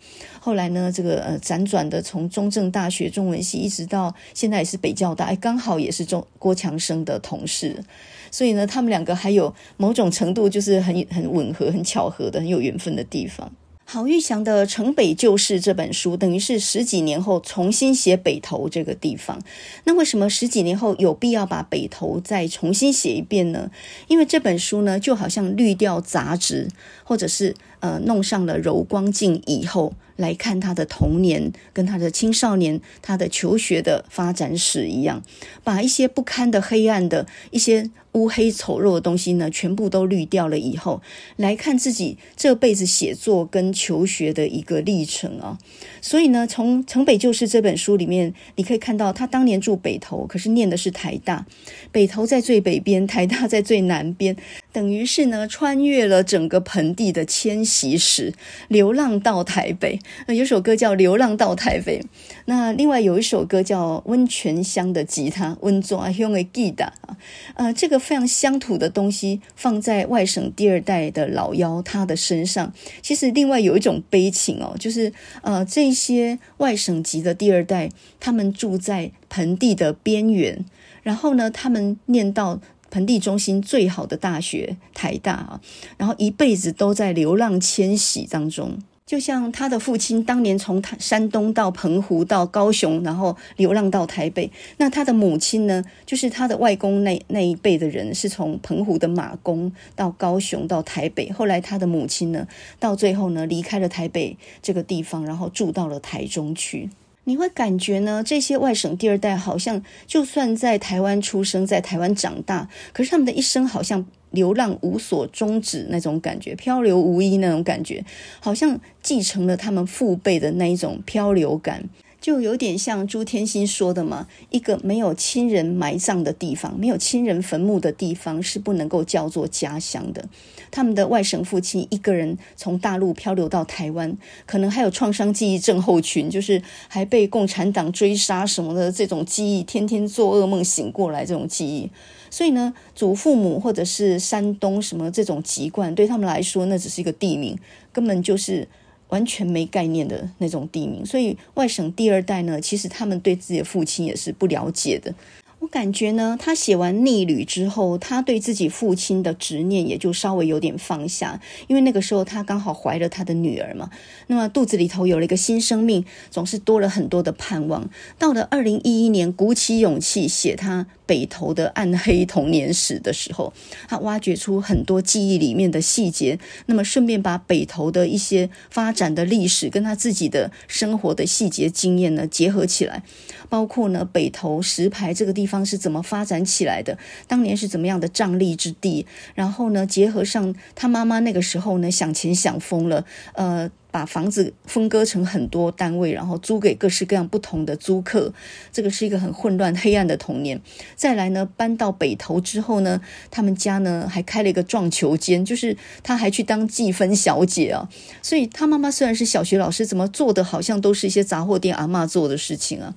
后来呢，这个呃辗转的从中正大学中文系一直到现在也是北教大，哎，刚好也是中郭强生的同事。所以呢，他们两个还有某种程度就是很很吻合、很巧合的、很有缘分的地方。郝玉祥的《城北旧事》这本书，等于是十几年后重新写北投这个地方。那为什么十几年后有必要把北投再重新写一遍呢？因为这本书呢，就好像滤掉杂质，或者是呃弄上了柔光镜以后。来看他的童年，跟他的青少年，他的求学的发展史一样，把一些不堪的、黑暗的一些乌黑丑陋的东西呢，全部都滤掉了以后，来看自己这辈子写作跟求学的一个历程啊。所以呢，从《城北旧事》这本书里面，你可以看到他当年住北投，可是念的是台大，北投在最北边，台大在最南边。等于是呢，穿越了整个盆地的迁徙史，流浪到台北。那有首歌叫《流浪到台北》，那另外有一首歌叫《温泉乡的吉他》，温州啊，用的吉他啊，呃，这个非常乡土的东西放在外省第二代的老幺他的身上，其实另外有一种悲情哦，就是呃，这些外省籍的第二代，他们住在盆地的边缘，然后呢，他们念到。盆地中心最好的大学台大啊，然后一辈子都在流浪迁徙当中，就像他的父亲当年从山东到澎湖到高雄，然后流浪到台北。那他的母亲呢，就是他的外公那那一辈的人，是从澎湖的马公到高雄到台北。后来他的母亲呢，到最后呢，离开了台北这个地方，然后住到了台中去。你会感觉呢，这些外省第二代好像就算在台湾出生，在台湾长大，可是他们的一生好像流浪无所终止那种感觉，漂流无依那种感觉，好像继承了他们父辈的那一种漂流感。就有点像朱天心说的嘛，一个没有亲人埋葬的地方，没有亲人坟墓的地方是不能够叫做家乡的。他们的外省父亲一个人从大陆漂流到台湾，可能还有创伤记忆症候群，就是还被共产党追杀什么的这种记忆，天天做噩梦醒过来这种记忆。所以呢，祖父母或者是山东什么这种籍贯，对他们来说那只是一个地名，根本就是。完全没概念的那种地名，所以外省第二代呢，其实他们对自己的父亲也是不了解的。我感觉呢，他写完《逆旅》之后，他对自己父亲的执念也就稍微有点放下，因为那个时候他刚好怀了他的女儿嘛，那么肚子里头有了一个新生命，总是多了很多的盼望。到了二零一一年，鼓起勇气写他北投的暗黑童年史的时候，他挖掘出很多记忆里面的细节，那么顺便把北投的一些发展的历史跟他自己的生活的细节经验呢结合起来，包括呢北投石牌这个地方是怎么发展起来的，当年是怎么样的瘴癘之地，然后呢结合上他妈妈那个时候呢想钱想疯了，呃。把房子分割成很多单位，然后租给各式各样不同的租客，这个是一个很混乱、黑暗的童年。再来呢，搬到北投之后呢，他们家呢还开了一个撞球间，就是他还去当计分小姐啊。所以他妈妈虽然是小学老师，怎么做的好像都是一些杂货店阿嬷做的事情啊。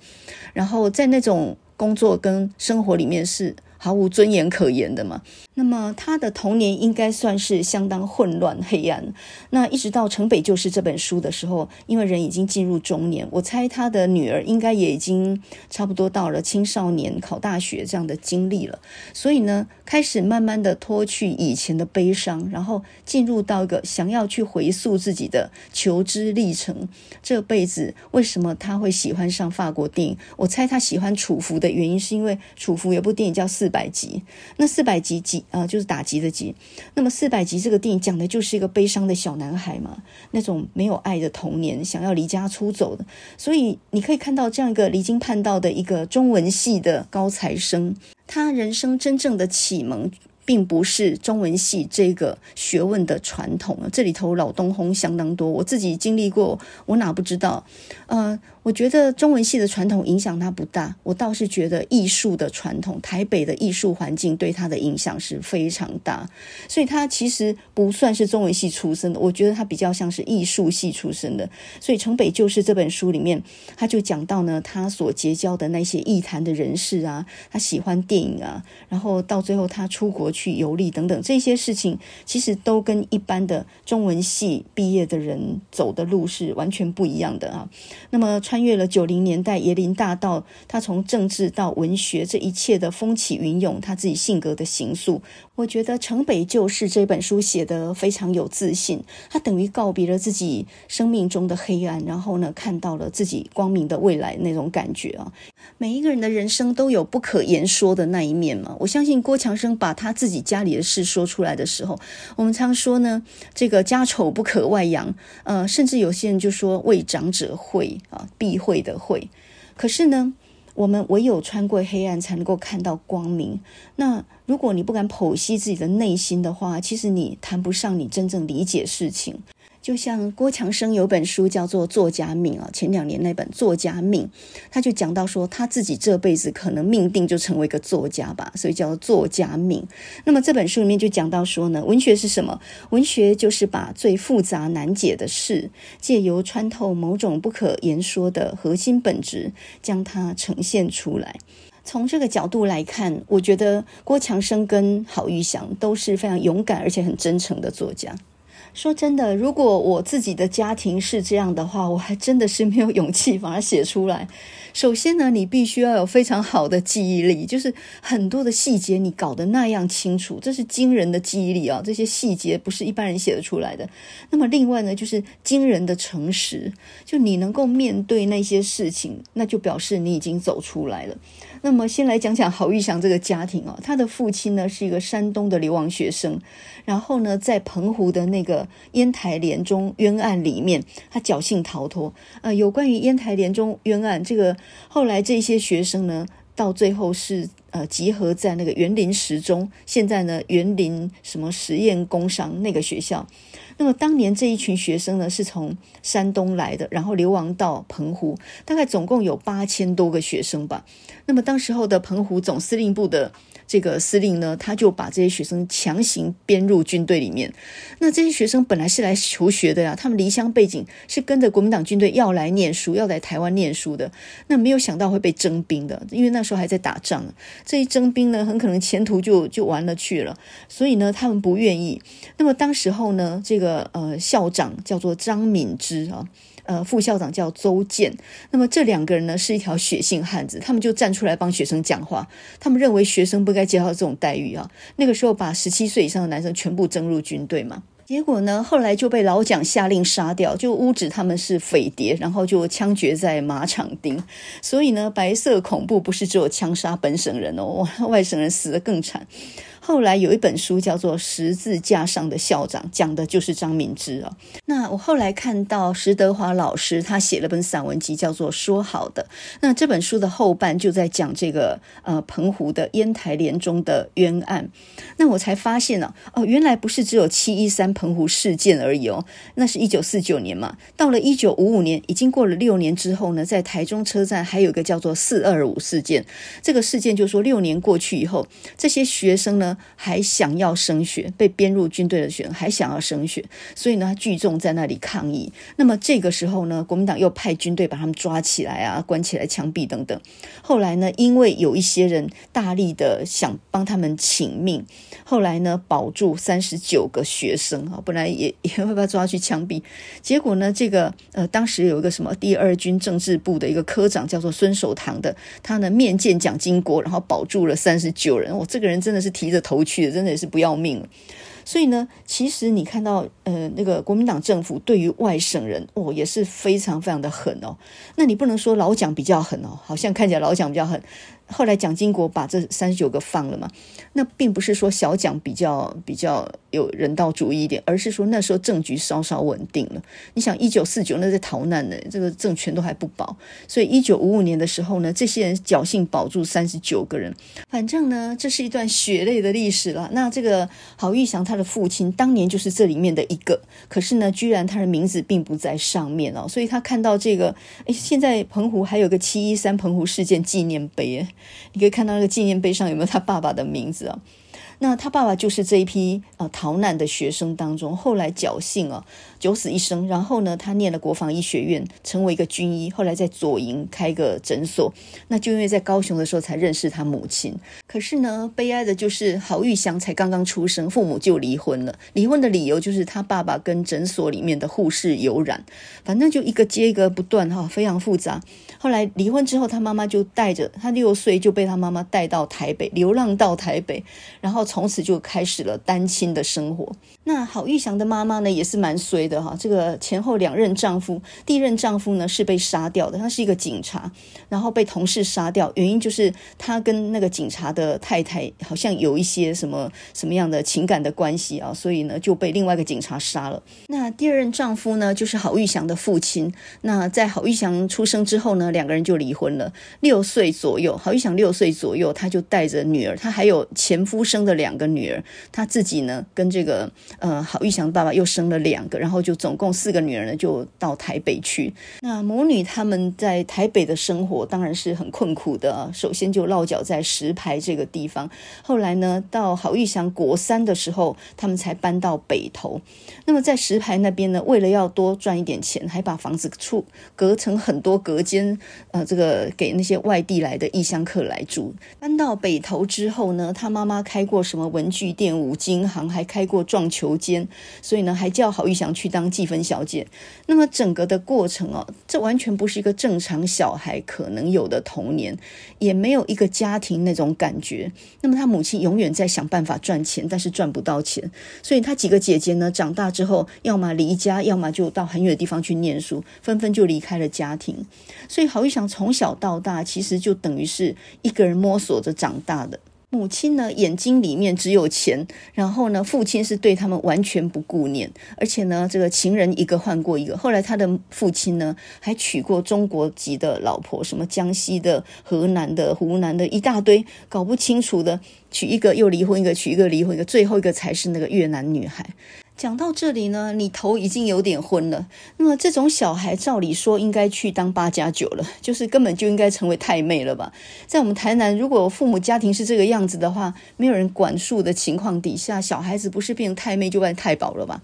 然后在那种工作跟生活里面是毫无尊严可言的嘛。那么他的童年应该算是相当混乱黑暗。那一直到《城北旧事》这本书的时候，因为人已经进入中年，我猜他的女儿应该也已经差不多到了青少年考大学这样的经历了。所以呢，开始慢慢的脱去以前的悲伤，然后进入到一个想要去回溯自己的求知历程。这辈子为什么他会喜欢上法国电影？我猜他喜欢楚服的原因，是因为楚服有部电影叫《四百集。那四百集集啊，就是打击的击。那么四百集这个电影讲的就是一个悲伤的小男孩嘛，那种没有爱的童年，想要离家出走的。所以你可以看到这样一个离经叛道的一个中文系的高材生，他人生真正的启蒙。并不是中文系这个学问的传统，这里头老东风相当多，我自己经历过，我哪不知道？呃。我觉得中文系的传统影响他不大，我倒是觉得艺术的传统，台北的艺术环境对他的影响是非常大，所以他其实不算是中文系出身的，我觉得他比较像是艺术系出身的。所以《城北旧事》这本书里面，他就讲到呢，他所结交的那些艺坛的人士啊，他喜欢电影啊，然后到最后他出国去游历等等这些事情，其实都跟一般的中文系毕业的人走的路是完全不一样的啊。那么穿。穿越了九零年代椰林大道，他从政治到文学这一切的风起云涌，他自己性格的形塑，我觉得《城北旧事》这本书写得非常有自信，他等于告别了自己生命中的黑暗，然后呢，看到了自己光明的未来那种感觉啊。每一个人的人生都有不可言说的那一面嘛。我相信郭强生把他自己家里的事说出来的时候，我们常说呢，这个家丑不可外扬，呃，甚至有些人就说为长者讳啊，避讳的讳。可是呢，我们唯有穿过黑暗，才能够看到光明。那如果你不敢剖析自己的内心的话，其实你谈不上你真正理解事情。就像郭强生有本书叫做《作家命》啊，前两年那本《作家命》，他就讲到说他自己这辈子可能命定就成为一个作家吧，所以叫做《作家命》。那么这本书里面就讲到说呢，文学是什么？文学就是把最复杂难解的事，借由穿透某种不可言说的核心本质，将它呈现出来。从这个角度来看，我觉得郭强生跟郝玉祥都是非常勇敢而且很真诚的作家。说真的，如果我自己的家庭是这样的话，我还真的是没有勇气把它写出来。首先呢，你必须要有非常好的记忆力，就是很多的细节你搞得那样清楚，这是惊人的记忆力啊！这些细节不是一般人写得出来的。那么另外呢，就是惊人的诚实，就你能够面对那些事情，那就表示你已经走出来了。那么先来讲讲郝玉祥这个家庭哦，他的父亲呢是一个山东的流亡学生，然后呢在澎湖的那个烟台联中冤案里面，他侥幸逃脱。呃，有关于烟台联中冤案，这个后来这些学生呢，到最后是呃集合在那个园林实中，现在呢园林什么实验工商那个学校。那么当年这一群学生呢，是从山东来的，然后流亡到澎湖，大概总共有八千多个学生吧。那么当时候的澎湖总司令部的。这个司令呢，他就把这些学生强行编入军队里面。那这些学生本来是来求学的呀，他们离乡背景，是跟着国民党军队要来念书，要来台湾念书的。那没有想到会被征兵的，因为那时候还在打仗。这一征兵呢，很可能前途就就完了去了。所以呢，他们不愿意。那么当时候呢，这个呃校长叫做张敏之啊。呃，副校长叫邹健，那么这两个人呢是一条血性汉子，他们就站出来帮学生讲话。他们认为学生不该接受这种待遇啊。那个时候把十七岁以上的男生全部征入军队嘛，结果呢后来就被老蒋下令杀掉，就诬指他们是匪谍，然后就枪决在马场町。所以呢，白色恐怖不是只有枪杀本省人哦，外省人死得更惨。后来有一本书叫做《十字架上的校长》，讲的就是张敏之啊。那我后来看到石德华老师他写了本散文集，叫做《说好的》。那这本书的后半就在讲这个呃澎湖的烟台联中的冤案。那我才发现呢、啊，哦，原来不是只有七一三澎湖事件而已哦。那是一九四九年嘛，到了一九五五年，已经过了六年之后呢，在台中车站还有一个叫做四二五事件。这个事件就说，六年过去以后，这些学生呢。还想要升学，被编入军队的学生还想要升学，所以呢，聚众在那里抗议。那么这个时候呢，国民党又派军队把他们抓起来啊，关起来枪毙等等。后来呢，因为有一些人大力的想帮他们请命，后来呢，保住三十九个学生啊，本来也也会把他抓去枪毙。结果呢，这个呃，当时有一个什么第二军政治部的一个科长叫做孙守堂的，他呢面见蒋经国，然后保住了三十九人。我、这个人真的是提着头去的，真的也是不要命了。所以呢，其实你看到呃那个国民党政府对于外省人哦也是非常非常的狠哦。那你不能说老蒋比较狠哦，好像看起来老蒋比较狠。后来蒋经国把这三十九个放了嘛，那并不是说小蒋比较比较有人道主义一点，而是说那时候政局稍稍稳定了。你想一九四九那在逃难呢，这个政权都还不保，所以一九五五年的时候呢，这些人侥幸保住三十九个人。反正呢，这是一段血泪的历史了。那这个郝玉祥他的父亲当年就是这里面的一个，可是呢，居然他的名字并不在上面哦，所以他看到这个，哎，现在澎湖还有个七一三澎湖事件纪念碑。你可以看到那个纪念碑上有没有他爸爸的名字啊？那他爸爸就是这一批呃逃难的学生当中，后来侥幸啊。九死一生，然后呢，他念了国防医学院，成为一个军医，后来在左营开个诊所。那就因为在高雄的时候才认识他母亲。可是呢，悲哀的就是郝玉祥才刚刚出生，父母就离婚了。离婚的理由就是他爸爸跟诊所里面的护士有染，反正就一个接一个不断哈，非常复杂。后来离婚之后，他妈妈就带着他六岁就被他妈妈带到台北，流浪到台北，然后从此就开始了单亲的生活。那郝玉祥的妈妈呢，也是蛮衰的哈。这个前后两任丈夫，第一任丈夫呢是被杀掉的，他是一个警察，然后被同事杀掉，原因就是他跟那个警察的太太好像有一些什么什么样的情感的关系啊，所以呢就被另外一个警察杀了。那第二任丈夫呢，就是郝玉祥的父亲。那在郝玉祥出生之后呢，两个人就离婚了。六岁左右，郝玉祥六岁左右，他就带着女儿，他还有前夫生的两个女儿，他自己呢跟这个。呃，郝玉祥爸爸又生了两个，然后就总共四个女儿呢，就到台北去。那母女他们在台北的生活当然是很困苦的。首先就落脚在石牌这个地方，后来呢，到郝玉祥国三的时候，他们才搬到北投。那么在石牌那边呢，为了要多赚一点钱，还把房子处隔成很多隔间，呃，这个给那些外地来的异乡客来住。搬到北投之后呢，他妈妈开过什么文具店、五金行，还开过撞球。间，所以呢，还叫郝玉祥去当计分小姐。那么整个的过程哦，这完全不是一个正常小孩可能有的童年，也没有一个家庭那种感觉。那么他母亲永远在想办法赚钱，但是赚不到钱，所以他几个姐姐呢，长大之后，要么离家，要么就到很远的地方去念书，纷纷就离开了家庭。所以郝玉祥从小到大，其实就等于是一个人摸索着长大的。母亲呢，眼睛里面只有钱，然后呢，父亲是对他们完全不顾念，而且呢，这个情人一个换过一个。后来他的父亲呢，还娶过中国籍的老婆，什么江西的、河南的、湖南的一大堆，搞不清楚的，娶一个又离婚一个，娶一个离婚一个，最后一个才是那个越南女孩。讲到这里呢，你头已经有点昏了。那么这种小孩，照理说应该去当八加九了，就是根本就应该成为太妹了吧？在我们台南，如果父母家庭是这个样子的话，没有人管束的情况底下，小孩子不是变成太妹就变太保了吧？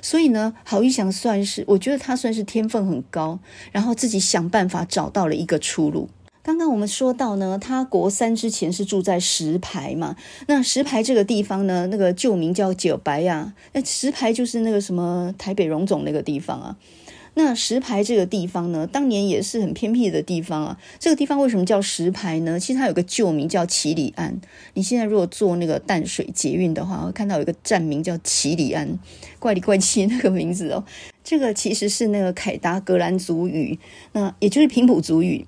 所以呢，郝玉祥算是，我觉得他算是天分很高，然后自己想办法找到了一个出路。刚刚我们说到呢，他国三之前是住在石牌嘛。那石牌这个地方呢，那个旧名叫九白呀。那石牌就是那个什么台北荣总那个地方啊。那石牌这个地方呢，当年也是很偏僻的地方啊。这个地方为什么叫石牌呢？其实它有个旧名叫奇里安。你现在如果坐那个淡水捷运的话，会看到有一个站名叫奇里安，怪里怪气那个名字哦。这个其实是那个凯达格兰族语，那也就是平埔族语。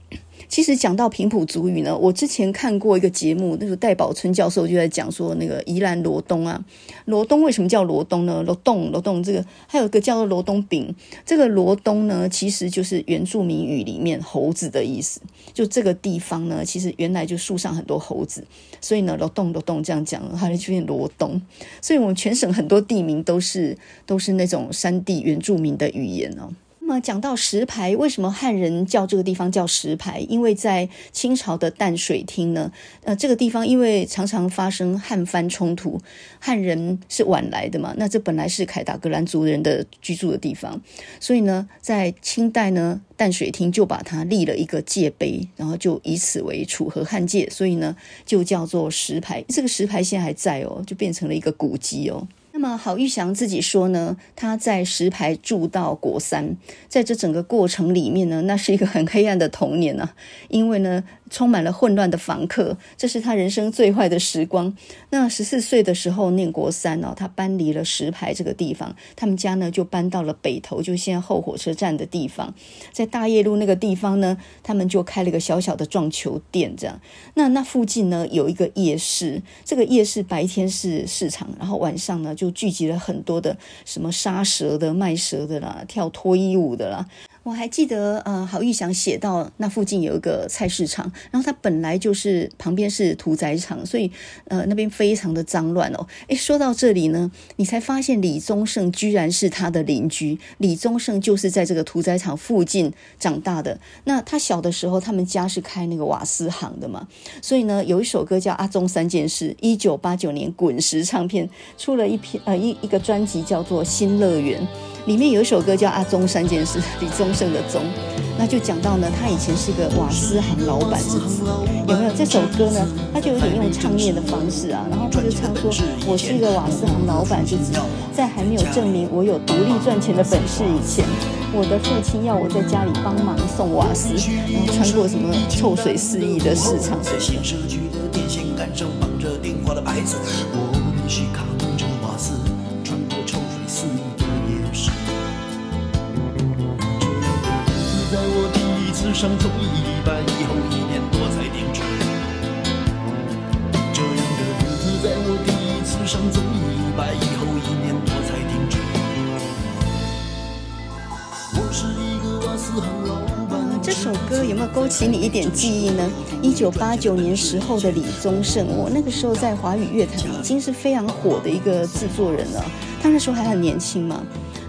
其实讲到平埔族语呢，我之前看过一个节目，那个戴宝村教授就在讲说，那个宜兰罗东啊，罗东为什么叫罗东呢？罗东罗东这个还有一个叫做罗东饼，这个罗东呢，其实就是原住民语里面猴子的意思。就这个地方呢，其实原来就树上很多猴子，所以呢，罗东罗东这样讲，它就变罗东。所以我们全省很多地名都是都是那种山地原住民的语言哦。那么讲到石牌，为什么汉人叫这个地方叫石牌？因为在清朝的淡水厅呢，呃，这个地方因为常常发生汉番冲突，汉人是晚来的嘛，那这本来是凯达格兰族人的居住的地方，所以呢，在清代呢，淡水厅就把它立了一个界碑，然后就以此为楚河汉界，所以呢，就叫做石牌。这个石牌现在还在哦，就变成了一个古迹哦。那么郝玉祥自己说呢，他在石牌住到国三，在这整个过程里面呢，那是一个很黑暗的童年啊，因为呢，充满了混乱的房客，这是他人生最坏的时光。那十四岁的时候念国三哦，他搬离了石牌这个地方，他们家呢就搬到了北投，就现在后火车站的地方，在大业路那个地方呢，他们就开了一个小小的撞球店，这样。那那附近呢有一个夜市，这个夜市白天是市场，然后晚上呢就聚集了很多的什么杀蛇的、卖蛇的啦、跳脱衣舞的啦。我还记得，呃，郝玉祥写到那附近有一个菜市场，然后它本来就是旁边是屠宰场，所以呃那边非常的脏乱哦。诶，说到这里呢，你才发现李宗盛居然是他的邻居。李宗盛就是在这个屠宰场附近长大的。那他小的时候，他们家是开那个瓦斯行的嘛，所以呢，有一首歌叫《阿宗三件事》，一九八九年滚石唱片出了一篇呃一一个专辑叫做《新乐园》。里面有一首歌叫《阿宗三件事》，李宗盛的宗，那就讲到呢，他以前是个瓦斯行老板之子，有没有？这首歌呢？他就有点用唱念的方式啊，然后他就唱说：“我是一个瓦斯行老板之子，在还没有证明我有独立赚钱的本事以前，我的父亲要我在家里帮忙送瓦斯，然后穿过什么臭水四溢的市场。什上综艺一百以后一年多才停止，这样的日子在我第一次上综艺一百以后一年多才停止。我是一个瓦斯行老板。这首歌有没有勾起你一点记忆呢？一九八九年时候的李宗盛，我那个时候在华语乐坛已经是非常火的一个制作人了，他那时候还很年轻嘛。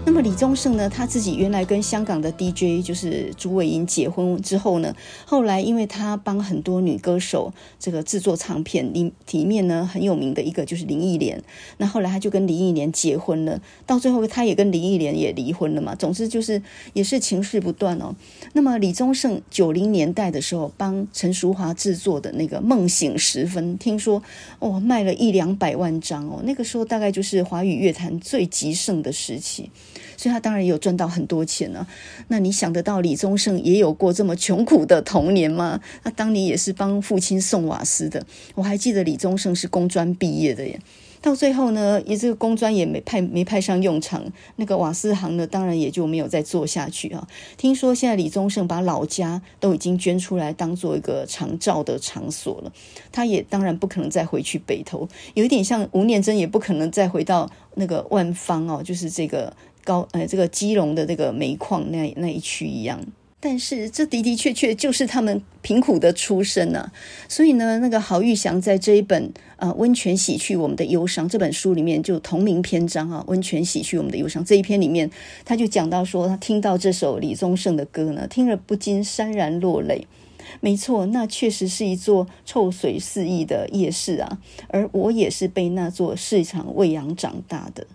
那么李宗盛呢，他自己原来跟香港的 DJ 就是朱伟莹结婚之后呢，后来因为他帮很多女歌手这个制作唱片，里里面呢很有名的一个就是林忆莲，那后来他就跟林忆莲结婚了，到最后他也跟林忆莲也离婚了嘛。总之就是也是情绪不断哦。那么李宗盛九零年代的时候帮陈淑华制作的那个《梦醒时分》，听说哦卖了一两百万张哦，那个时候大概就是华语乐坛最极盛的时期。所以他当然也有赚到很多钱呢。那你想得到李宗盛也有过这么穷苦的童年吗？他当年也是帮父亲送瓦斯的。我还记得李宗盛是工专毕业的耶。到最后呢，也这个工专也没派没派上用场，那个瓦斯行呢，当然也就没有再做下去啊。听说现在李宗盛把老家都已经捐出来当做一个长照的场所了。他也当然不可能再回去北投，有一点像吴念真也不可能再回到那个万芳哦，就是这个。高呃，这个基隆的这个煤矿那那一区一样，但是这的的确确就是他们贫苦的出身啊。所以呢，那个郝玉祥在这一本呃《温泉洗去我们的忧伤》这本书里面，就同名篇章啊，《温泉洗去我们的忧伤》这一篇里面，他就讲到说，他听到这首李宗盛的歌呢，听了不禁潸然落泪。没错，那确实是一座臭水四溢的夜市啊，而我也是被那座市场喂养长大的。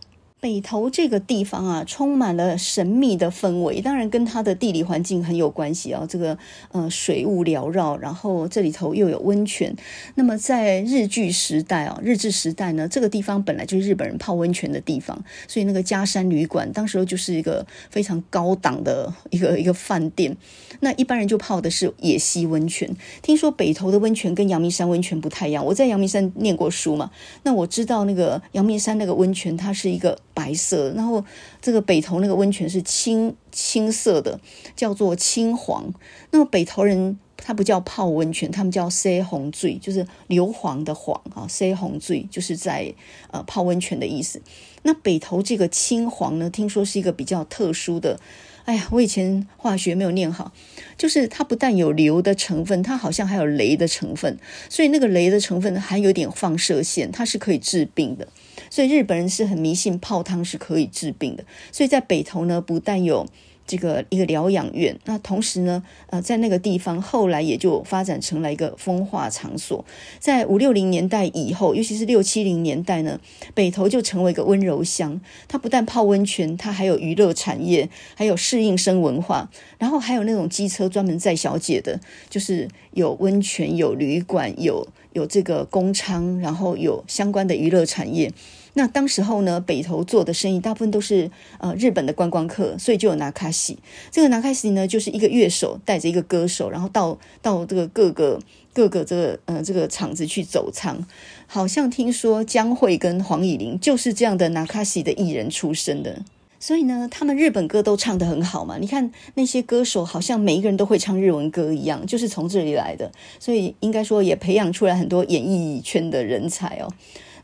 北投这个地方啊，充满了神秘的氛围，当然跟它的地理环境很有关系啊。这个呃水雾缭绕，然后这里头又有温泉。那么在日据时代啊，日治时代呢，这个地方本来就是日本人泡温泉的地方，所以那个嘉山旅馆当时候就是一个非常高档的一个一个饭店。那一般人就泡的是野溪温泉。听说北投的温泉跟阳明山温泉不太一样，我在阳明山念过书嘛，那我知道那个阳明山那个温泉它是一个。白色，然后这个北投那个温泉是青青色的，叫做青黄。那么北投人他不叫泡温泉，他们叫塞红醉，就是硫磺的磺啊，塞红醉就是在呃泡温泉的意思。那北投这个青黄呢，听说是一个比较特殊的。哎呀，我以前化学没有念好，就是它不但有硫的成分，它好像还有雷的成分，所以那个雷的成分还有点放射线，它是可以治病的。所以日本人是很迷信泡汤是可以治病的，所以在北投呢，不但有这个一个疗养院，那同时呢，呃，在那个地方后来也就发展成了一个风化场所。在五六零年代以后，尤其是六七零年代呢，北投就成为一个温柔乡。它不但泡温泉，它还有娱乐产业，还有适应生文化，然后还有那种机车专门载小姐的，就是有温泉、有旅馆、有有这个工厂，然后有相关的娱乐产业。那当时候呢，北投做的生意大部分都是呃日本的观光客，所以就有拿卡西。这个拿卡西呢，就是一个乐手带着一个歌手，然后到到这个各个各个这个呃这个场子去走唱。好像听说江蕙跟黄以玲就是这样的拿卡西的艺人出身的，所以呢，他们日本歌都唱得很好嘛。你看那些歌手，好像每一个人都会唱日文歌一样，就是从这里来的，所以应该说也培养出来很多演艺圈的人才哦。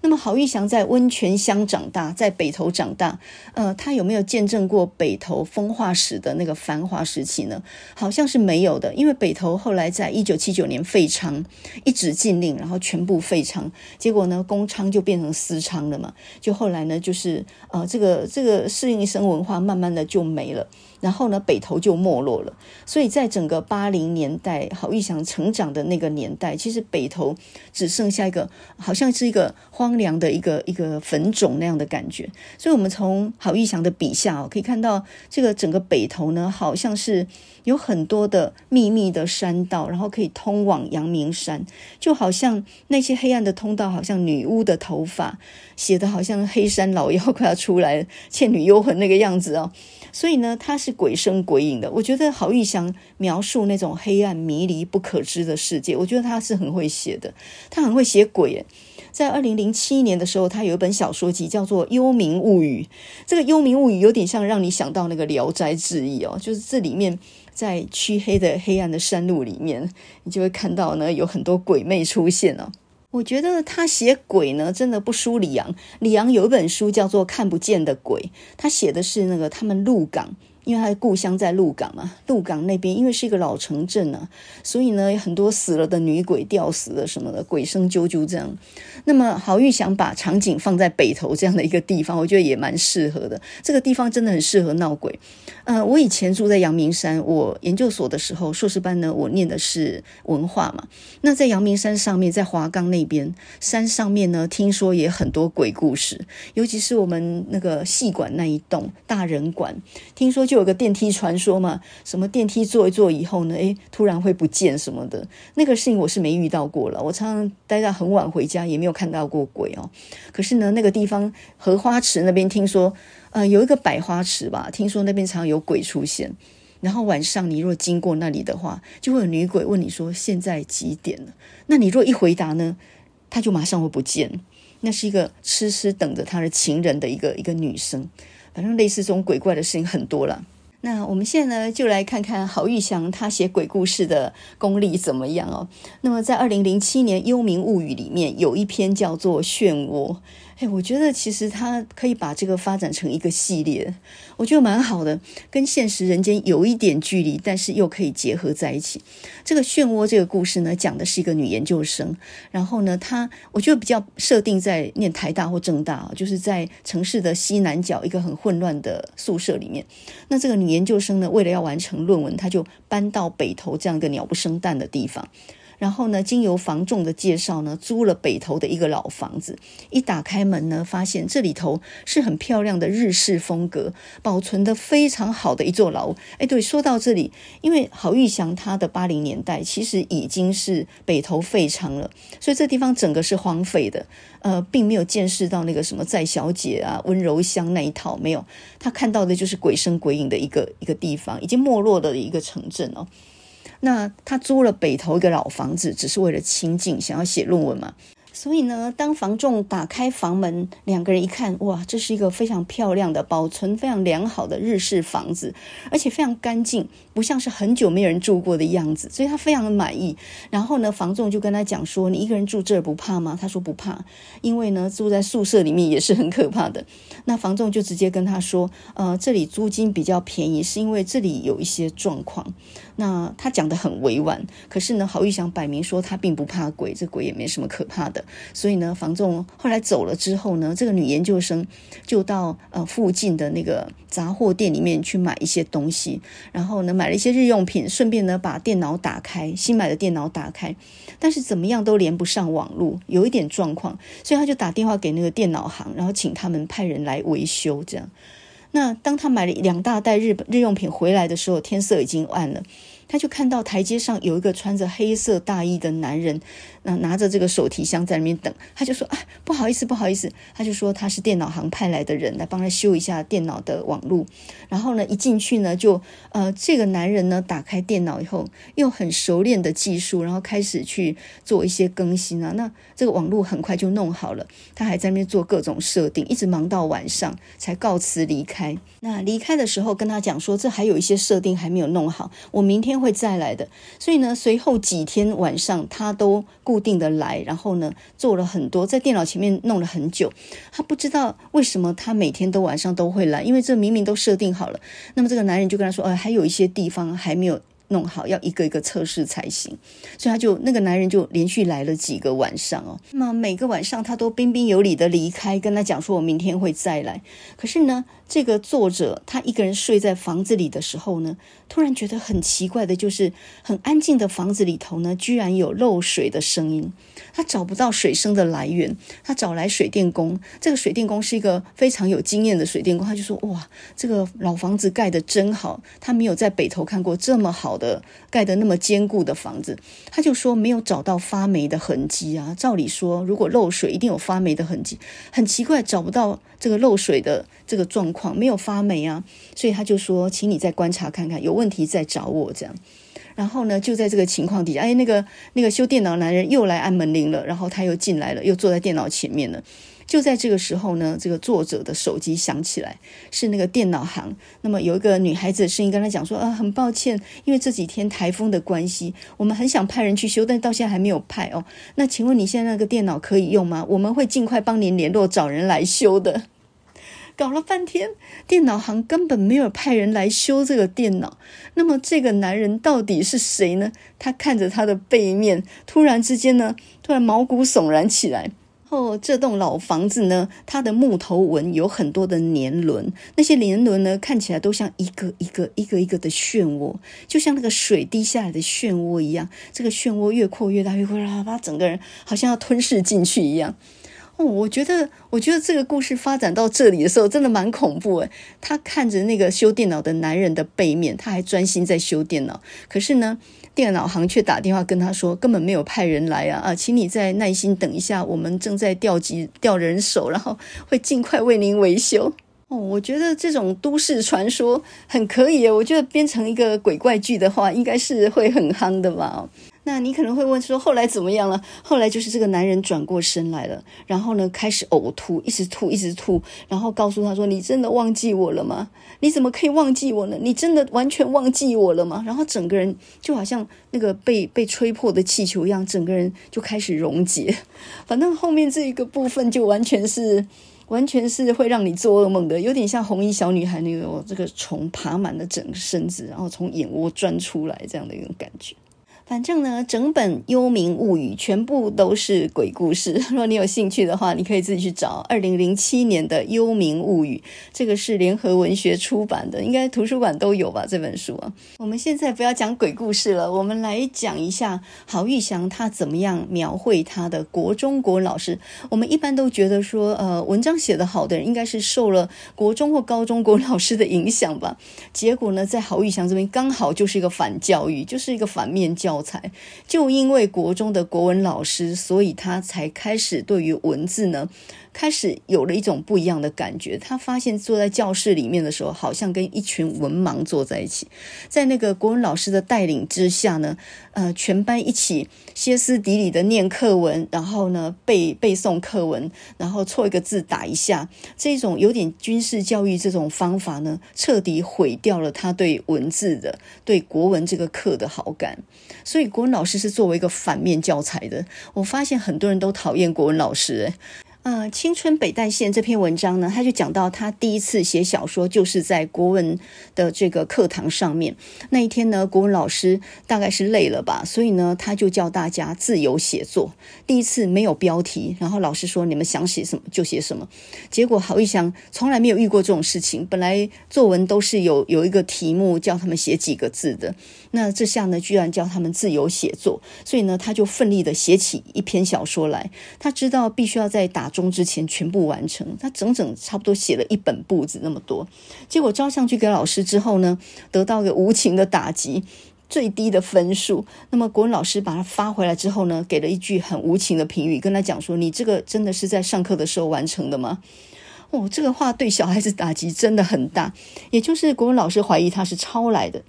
那么郝玉祥在温泉乡长大，在北投长大，呃，他有没有见证过北投风化史的那个繁华时期呢？好像是没有的，因为北投后来在一九七九年废娼，一纸禁令，然后全部废娼，结果呢，公娼就变成私娼了嘛，就后来呢，就是呃，这个这个适应生文化慢慢的就没了。然后呢，北投就没落了。所以在整个八零年代，郝玉祥成长的那个年代，其实北投只剩下一个，好像是一个荒凉的一个一个坟冢那样的感觉。所以，我们从郝玉祥的笔下哦，可以看到这个整个北投呢，好像是有很多的秘密的山道，然后可以通往阳明山，就好像那些黑暗的通道，好像女巫的头发，写的好像黑山老妖快要出来，倩女幽魂那个样子哦。所以呢，他是鬼声鬼影的。我觉得郝玉祥描述那种黑暗、迷离、不可知的世界，我觉得他是很会写的。他很会写鬼。在二零零七年的时候，他有一本小说集叫做《幽冥物语》。这个《幽冥物语》有点像让你想到那个《聊斋志异》哦，就是这里面在黢黑的黑暗的山路里面，你就会看到呢有很多鬼魅出现哦。我觉得他写鬼呢，真的不输李昂。李昂有一本书叫做《看不见的鬼》，他写的是那个他们鹿港。因为他的故乡在鹿港嘛，鹿港那边因为是一个老城镇啊，所以呢，很多死了的女鬼、吊死了什么的，鬼声啾啾这样。那么郝玉祥把场景放在北投这样的一个地方，我觉得也蛮适合的。这个地方真的很适合闹鬼。呃，我以前住在阳明山，我研究所的时候，硕士班呢，我念的是文化嘛。那在阳明山上面，在华冈那边山上面呢，听说也很多鬼故事，尤其是我们那个戏馆那一栋大人馆，听说就。有个电梯传说嘛，什么电梯坐一坐以后呢，诶，突然会不见什么的，那个事情我是没遇到过了。我常常待到很晚回家，也没有看到过鬼哦。可是呢，那个地方荷花池那边听说，呃，有一个百花池吧，听说那边常常有鬼出现。然后晚上你若经过那里的话，就会有女鬼问你说现在几点了？那你若一回答呢，她就马上会不见。那是一个痴痴等着她的情人的一个一个女生。反正类似这种鬼怪的事情很多了。那我们现在呢，就来看看郝玉祥他写鬼故事的功力怎么样哦。那么在二零零七年《幽冥物语》里面有一篇叫做《漩涡》。哎，我觉得其实他可以把这个发展成一个系列，我觉得蛮好的，跟现实人间有一点距离，但是又可以结合在一起。这个漩涡这个故事呢，讲的是一个女研究生，然后呢，她我觉得比较设定在念台大或政大，就是在城市的西南角一个很混乱的宿舍里面。那这个女研究生呢，为了要完成论文，她就搬到北投这样一个鸟不生蛋的地方。然后呢，经由房仲的介绍呢，租了北投的一个老房子。一打开门呢，发现这里头是很漂亮的日式风格，保存得非常好的一座老屋。哎，对，说到这里，因为郝玉祥他的八零年代其实已经是北投废娼了，所以这地方整个是荒废的，呃，并没有见识到那个什么在小姐啊、温柔乡那一套，没有。他看到的就是鬼声鬼影的一个一个地方，已经没落的一个城镇哦。那他租了北投一个老房子，只是为了清静，想要写论文嘛。所以呢，当房仲打开房门，两个人一看，哇，这是一个非常漂亮的、保存非常良好的日式房子，而且非常干净，不像是很久没有人住过的样子，所以他非常的满意。然后呢，房仲就跟他讲说：“你一个人住这儿不怕吗？”他说：“不怕，因为呢，住在宿舍里面也是很可怕的。”那房仲就直接跟他说：“呃，这里租金比较便宜，是因为这里有一些状况。”那他讲得很委婉，可是呢，郝玉祥摆明说他并不怕鬼，这鬼也没什么可怕的。所以呢，房仲后来走了之后呢，这个女研究生就到呃附近的那个杂货店里面去买一些东西，然后呢，买了一些日用品，顺便呢把电脑打开，新买的电脑打开，但是怎么样都连不上网络，有一点状况，所以他就打电话给那个电脑行，然后请他们派人来维修，这样。那当他买了两大袋日本日用品回来的时候，天色已经暗了。他就看到台阶上有一个穿着黑色大衣的男人，那拿着这个手提箱在那边等。他就说：“啊，不好意思，不好意思。”他就说他是电脑行派来的人，来帮他修一下电脑的网络。然后呢，一进去呢，就呃，这个男人呢，打开电脑以后，用很熟练的技术，然后开始去做一些更新啊。那这个网络很快就弄好了，他还在那边做各种设定，一直忙到晚上才告辞离开。那离开的时候跟他讲说，这还有一些设定还没有弄好，我明天会再来的。所以呢，随后几天晚上他都固定的来，然后呢，做了很多，在电脑前面弄了很久。他不知道为什么他每天都晚上都会来，因为这明明都设定好了。那么这个男人就跟他说，呃，还有一些地方还没有。弄好要一个一个测试才行，所以他就那个男人就连续来了几个晚上哦。那么每个晚上他都彬彬有礼的离开，跟他讲说：“我明天会再来。”可是呢，这个作者他一个人睡在房子里的时候呢，突然觉得很奇怪的，就是很安静的房子里头呢，居然有漏水的声音。他找不到水声的来源，他找来水电工。这个水电工是一个非常有经验的水电工，他就说：“哇，这个老房子盖得真好，他没有在北头看过这么好的盖得那么坚固的房子。”他就说没有找到发霉的痕迹啊。照理说，如果漏水，一定有发霉的痕迹。很奇怪，找不到这个漏水的这个状况，没有发霉啊。所以他就说：“请你再观察看看，有问题再找我。”这样。然后呢，就在这个情况底下，哎，那个那个修电脑男人又来按门铃了，然后他又进来了，又坐在电脑前面了。就在这个时候呢，这个作者的手机响起来，是那个电脑行。那么有一个女孩子的声音跟他讲说：“啊，很抱歉，因为这几天台风的关系，我们很想派人去修，但到现在还没有派哦。那请问你现在那个电脑可以用吗？我们会尽快帮您联络找人来修的。” 搞了半天，电脑行根本没有派人来修这个电脑。那么这个男人到底是谁呢？他看着他的背面，突然之间呢，突然毛骨悚然起来。哦，这栋老房子呢，它的木头纹有很多的年轮，那些年轮呢，看起来都像一个一个一个一个的漩涡，就像那个水滴下来的漩涡一样。这个漩涡越扩越大，越扩越大，把整个人好像要吞噬进去一样。哦，我觉得，我觉得这个故事发展到这里的时候，真的蛮恐怖诶。他看着那个修电脑的男人的背面，他还专心在修电脑。可是呢，电脑行却打电话跟他说，根本没有派人来啊！啊，请你再耐心等一下，我们正在调集调人手，然后会尽快为您维修。哦，我觉得这种都市传说很可以，我觉得编成一个鬼怪剧的话，应该是会很夯的吧。那你可能会问说，后来怎么样了？后来就是这个男人转过身来了，然后呢，开始呕吐，一直吐，一直吐，然后告诉他说：“你真的忘记我了吗？你怎么可以忘记我呢？你真的完全忘记我了吗？”然后整个人就好像那个被被吹破的气球一样，整个人就开始溶解。反正后面这一个部分就完全是完全是会让你做噩梦的，有点像红衣小女孩那个这个虫爬满了整个身子，然后从眼窝钻出来这样的一种感觉。反正呢，整本《幽冥物语》全部都是鬼故事。如果你有兴趣的话，你可以自己去找。二零零七年的《幽冥物语》，这个是联合文学出版的，应该图书馆都有吧？这本书啊。我们现在不要讲鬼故事了，我们来讲一下郝玉祥他怎么样描绘他的国中国老师。我们一般都觉得说，呃，文章写得好的人应该是受了国中或高中国老师的影响吧？结果呢，在郝玉祥这边刚好就是一个反教育，就是一个反面教。才就因为国中的国文老师，所以他才开始对于文字呢，开始有了一种不一样的感觉。他发现坐在教室里面的时候，好像跟一群文盲坐在一起，在那个国文老师的带领之下呢，呃，全班一起歇斯底里的念课文，然后呢背背诵课文，然后错一个字打一下，这种有点军事教育这种方法呢，彻底毁掉了他对文字的、对国文这个课的好感。所以国文老师是作为一个反面教材的。我发现很多人都讨厌国文老师，诶呃，青春北淡线这篇文章呢，他就讲到他第一次写小说，就是在国文的这个课堂上面。那一天呢，国文老师大概是累了吧，所以呢，他就叫大家自由写作。第一次没有标题，然后老师说你们想写什么就写什么。结果郝玉祥从来没有遇过这种事情，本来作文都是有有一个题目叫他们写几个字的，那这下呢，居然叫他们自由写作，所以呢，他就奋力的写起一篇小说来。他知道必须要在打钟之前全部完成，他整整差不多写了一本簿子那么多，结果交上去给老师之后呢，得到个无情的打击，最低的分数。那么国文老师把他发回来之后呢，给了一句很无情的评语，跟他讲说：“你这个真的是在上课的时候完成的吗？”哦，这个话对小孩子打击真的很大。也就是国文老师怀疑他是抄来的。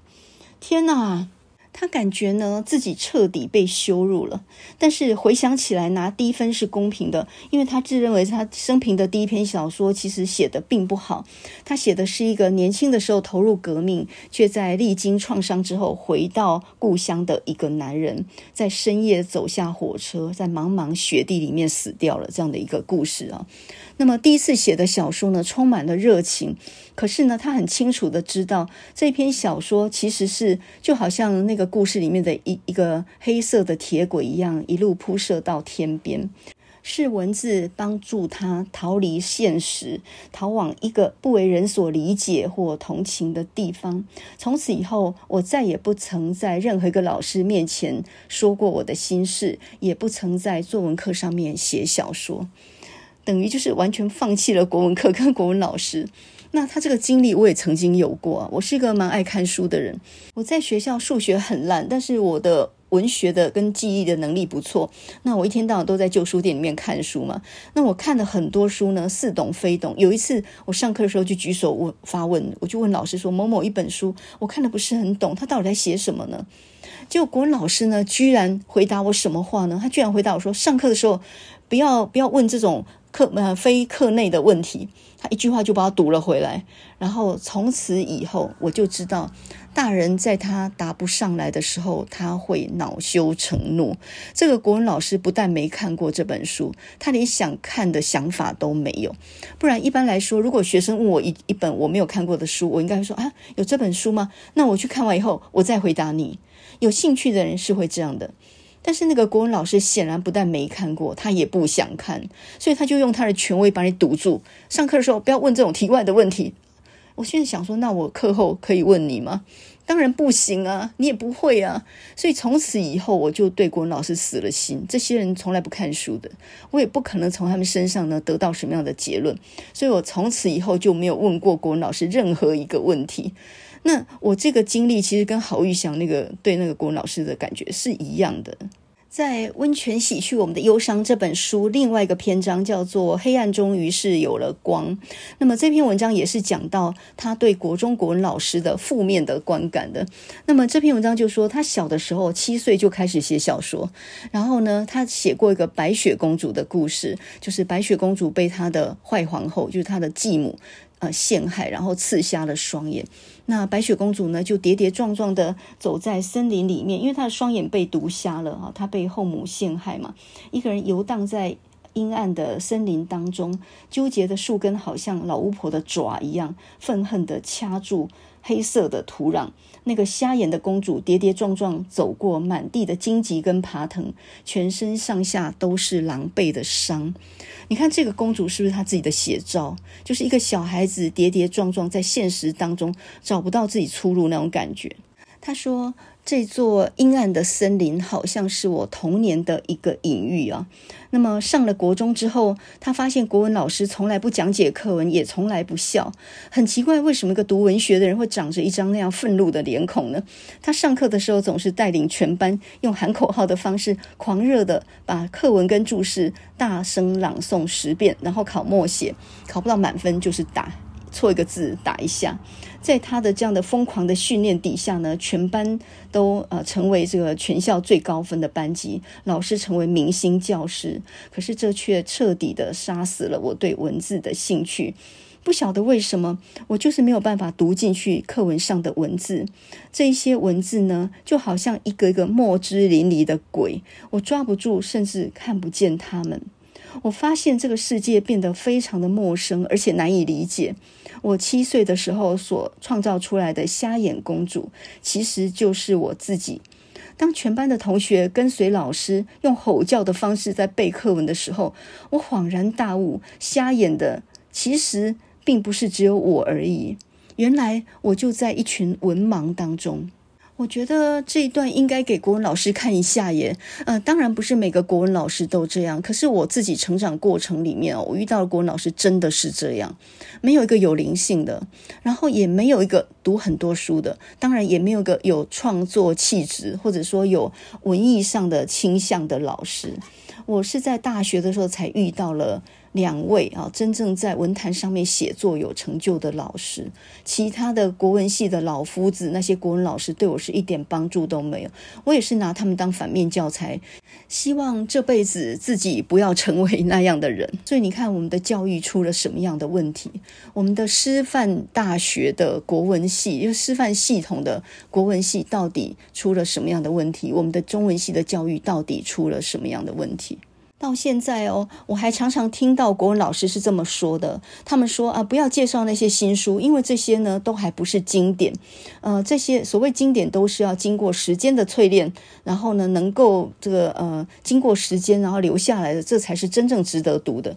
天哪！他感觉呢，自己彻底被羞辱了，但是回想起来拿低分是公平的，因为他自认为他生平的第一篇小说其实写得并不好。他写的是一个年轻的时候投入革命，却在历经创伤之后回到故乡的一个男人，在深夜走下火车，在茫茫雪地里面死掉了这样的一个故事啊。那么第一次写的小说呢，充满了热情。可是呢，他很清楚的知道，这篇小说其实是就好像那个故事里面的一一个黑色的铁轨一样，一路铺设到天边，是文字帮助他逃离现实，逃往一个不为人所理解或同情的地方。从此以后，我再也不曾在任何一个老师面前说过我的心事，也不曾在作文课上面写小说。等于就是完全放弃了国文课跟国文老师。那他这个经历我也曾经有过。我是一个蛮爱看书的人，我在学校数学很烂，但是我的文学的跟记忆的能力不错。那我一天到晚都在旧书店里面看书嘛。那我看了很多书呢，似懂非懂。有一次我上课的时候就举手问发问，我就问老师说：某某一本书我看的不是很懂，他到底在写什么呢？结果国文老师呢，居然回答我什么话呢？他居然回答我说：上课的时候不要不要问这种。课呃非课内的问题，他一句话就把我堵了回来。然后从此以后，我就知道，大人在他答不上来的时候，他会恼羞成怒。这个国文老师不但没看过这本书，他连想看的想法都没有。不然一般来说，如果学生问我一一本我没有看过的书，我应该会说啊，有这本书吗？那我去看完以后，我再回答你。有兴趣的人是会这样的。但是那个国文老师显然不但没看过，他也不想看，所以他就用他的权威把你堵住。上课的时候不要问这种题外的问题。我现在想说，那我课后可以问你吗？当然不行啊，你也不会啊。所以从此以后，我就对国文老师死了心。这些人从来不看书的，我也不可能从他们身上呢得到什么样的结论。所以我从此以后就没有问过国文老师任何一个问题。那我这个经历其实跟郝玉祥那个对那个国文老师的感觉是一样的。在《温泉洗去我们的忧伤》这本书，另外一个篇章叫做《黑暗中于是有了光》。那么这篇文章也是讲到他对国中国文老师的负面的观感的。那么这篇文章就说，他小的时候七岁就开始写小说，然后呢，他写过一个白雪公主的故事，就是白雪公主被她的坏皇后，就是她的继母。呃，陷害，然后刺瞎了双眼。那白雪公主呢，就跌跌撞撞的走在森林里面，因为她的双眼被毒瞎了啊，她被后母陷害嘛。一个人游荡在阴暗的森林当中，纠结的树根好像老巫婆的爪一样，愤恨的掐住黑色的土壤。那个瞎眼的公主跌跌撞撞走过满地的荆棘跟爬藤，全身上下都是狼狈的伤。你看这个公主是不是她自己的写照？就是一个小孩子跌跌撞撞在现实当中找不到自己出路那种感觉。他说。这座阴暗的森林好像是我童年的一个隐喻啊。那么上了国中之后，他发现国文老师从来不讲解课文，也从来不笑。很奇怪，为什么一个读文学的人会长着一张那样愤怒的脸孔呢？他上课的时候总是带领全班用喊口号的方式，狂热的把课文跟注释大声朗诵十遍，然后考默写，考不到满分就是打。错一个字打一下，在他的这样的疯狂的训练底下呢，全班都呃成为这个全校最高分的班级，老师成为明星教师。可是这却彻底的杀死了我对文字的兴趣。不晓得为什么，我就是没有办法读进去课文上的文字。这一些文字呢，就好像一个一个墨汁淋漓的鬼，我抓不住，甚至看不见他们。我发现这个世界变得非常的陌生，而且难以理解。我七岁的时候所创造出来的瞎眼公主，其实就是我自己。当全班的同学跟随老师用吼叫的方式在背课文的时候，我恍然大悟：瞎眼的其实并不是只有我而已。原来我就在一群文盲当中。我觉得这一段应该给国文老师看一下耶。呃，当然不是每个国文老师都这样，可是我自己成长过程里面哦，我遇到的国文老师真的是这样，没有一个有灵性的，然后也没有一个读很多书的，当然也没有一个有创作气质或者说有文艺上的倾向的老师。我是在大学的时候才遇到了。两位啊，真正在文坛上面写作有成就的老师，其他的国文系的老夫子，那些国文老师对我是一点帮助都没有。我也是拿他们当反面教材，希望这辈子自己不要成为那样的人。所以你看，我们的教育出了什么样的问题？我们的师范大学的国文系，因为师范系统的国文系到底出了什么样的问题？我们的中文系的教育到底出了什么样的问题？到现在哦，我还常常听到国文老师是这么说的。他们说啊，不要介绍那些新书，因为这些呢都还不是经典。呃，这些所谓经典都是要经过时间的淬炼，然后呢能够这个呃经过时间然后留下来的，这才是真正值得读的。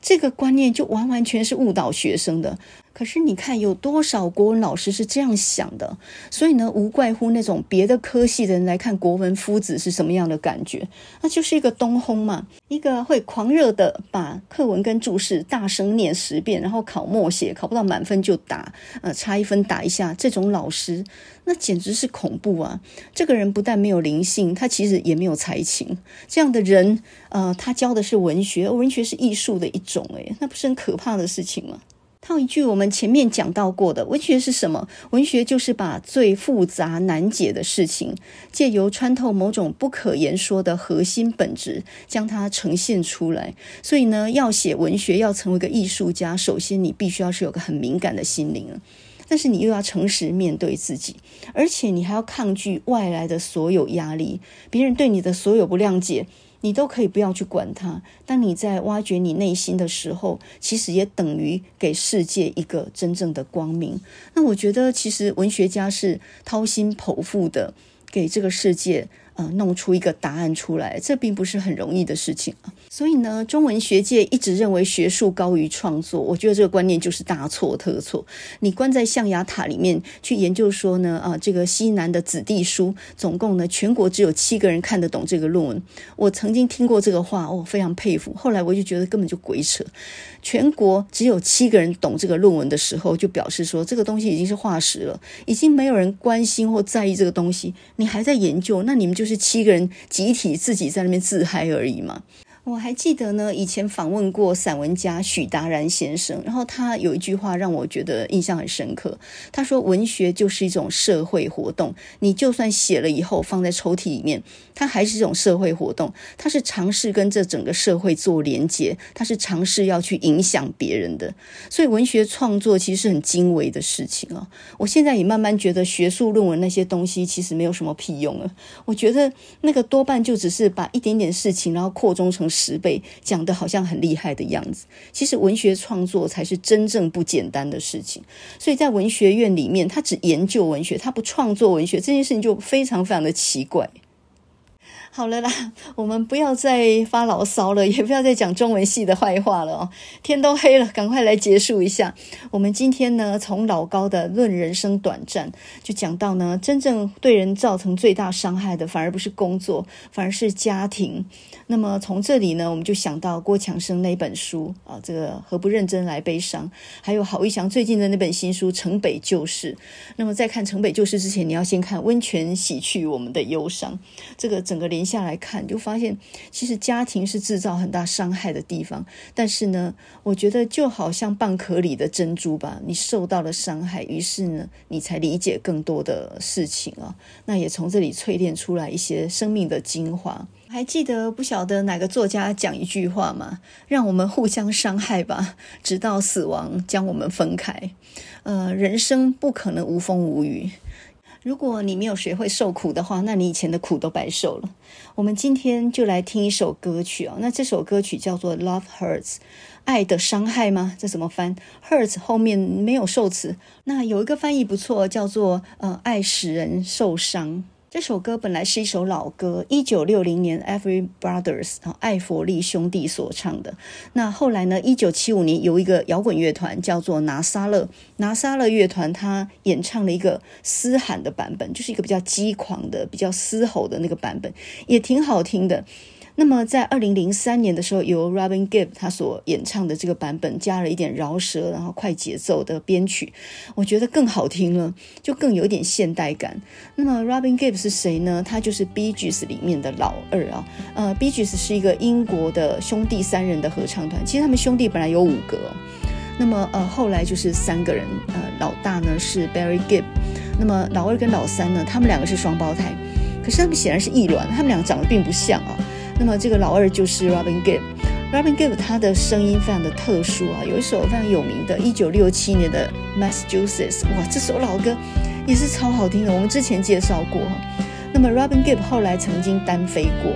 这个观念就完完全是误导学生的。可是你看，有多少国文老师是这样想的？所以呢，无怪乎那种别的科系的人来看国文夫子是什么样的感觉？那就是一个东烘嘛，一个会狂热的把课文跟注释大声念十遍，然后考默写，考不到满分就打，呃，差一分打一下，这种老师那简直是恐怖啊！这个人不但没有灵性，他其实也没有才情。这样的人，呃，他教的是文学，文学是艺术的一种，诶，那不是很可怕的事情吗？套一句我们前面讲到过的，文学是什么？文学就是把最复杂难解的事情，借由穿透某种不可言说的核心本质，将它呈现出来。所以呢，要写文学，要成为一个艺术家，首先你必须要是有个很敏感的心灵，但是你又要诚实面对自己，而且你还要抗拒外来的所有压力，别人对你的所有不谅解。你都可以不要去管它。当你在挖掘你内心的时候，其实也等于给世界一个真正的光明。那我觉得，其实文学家是掏心剖腹的给这个世界。呃，弄出一个答案出来，这并不是很容易的事情啊。所以呢，中文学界一直认为学术高于创作，我觉得这个观念就是大错特错。你关在象牙塔里面去研究说呢，啊，这个西南的子弟书，总共呢，全国只有七个人看得懂这个论文。我曾经听过这个话，我、非常佩服。后来我就觉得根本就鬼扯，全国只有七个人懂这个论文的时候，就表示说这个东西已经是化石了，已经没有人关心或在意这个东西，你还在研究，那你们就。是七个人集体自己在那边自嗨而已嘛。我还记得呢，以前访问过散文家许达然先生，然后他有一句话让我觉得印象很深刻。他说：“文学就是一种社会活动，你就算写了以后放在抽屉里面，它还是一种社会活动。它是尝试跟这整个社会做连接，它是尝试要去影响别人的。所以文学创作其实是很精微的事情啊。我现在也慢慢觉得学术论文那些东西其实没有什么屁用了。我觉得那个多半就只是把一点点事情然后扩充成。十倍讲的好像很厉害的样子，其实文学创作才是真正不简单的事情。所以在文学院里面，他只研究文学，他不创作文学，这件事情就非常非常的奇怪。好了啦，我们不要再发牢骚了，也不要再讲中文系的坏话了哦。天都黑了，赶快来结束一下。我们今天呢，从老高的《论人生短暂》就讲到呢，真正对人造成最大伤害的，反而不是工作，反而是家庭。那么从这里呢，我们就想到郭强生那本书啊，这个何不认真来悲伤？还有郝逸祥最近的那本新书《城北旧事》。那么在看《城北旧事》之前，你要先看《温泉洗去我们的忧伤》。这个整个连。下来看，就发现其实家庭是制造很大伤害的地方。但是呢，我觉得就好像蚌壳里的珍珠吧，你受到了伤害，于是呢，你才理解更多的事情啊。那也从这里淬炼出来一些生命的精华。还记得不晓得哪个作家讲一句话吗？让我们互相伤害吧，直到死亡将我们分开。呃，人生不可能无风无雨。如果你没有学会受苦的话，那你以前的苦都白受了。我们今天就来听一首歌曲啊，那这首歌曲叫做《Love Hurts》，爱的伤害吗？这怎么翻？Hurts 后面没有受词，那有一个翻译不错，叫做呃，爱使人受伤。这首歌本来是一首老歌，一九六零年 Every Brothers 啊，艾佛利兄弟所唱的。那后来呢，一九七五年有一个摇滚乐团叫做拿撒勒，拿撒勒乐团他演唱了一个嘶喊的版本，就是一个比较激狂的、比较嘶吼的那个版本，也挺好听的。那么在二零零三年的时候，由 Robin Gibb 他所演唱的这个版本，加了一点饶舌，然后快节奏的编曲，我觉得更好听了，就更有点现代感。那么 Robin Gibb 是谁呢？他就是 Bee Gees 里面的老二啊。呃，Bee Gees 是一个英国的兄弟三人的合唱团，其实他们兄弟本来有五个，那么呃后来就是三个人，呃老大呢是 Barry Gibb，那么老二跟老三呢，他们两个是双胞胎，可是他们显然是异卵，他们两个长得并不像啊。那么这个老二就是 Robin Gibb，Robin Gibb 他的声音非常的特殊啊，有一首非常有名的1967年的 Massachusetts，哇，这首老歌也是超好听的，我们之前介绍过哈。那么 Robin Gibb 后来曾经单飞过，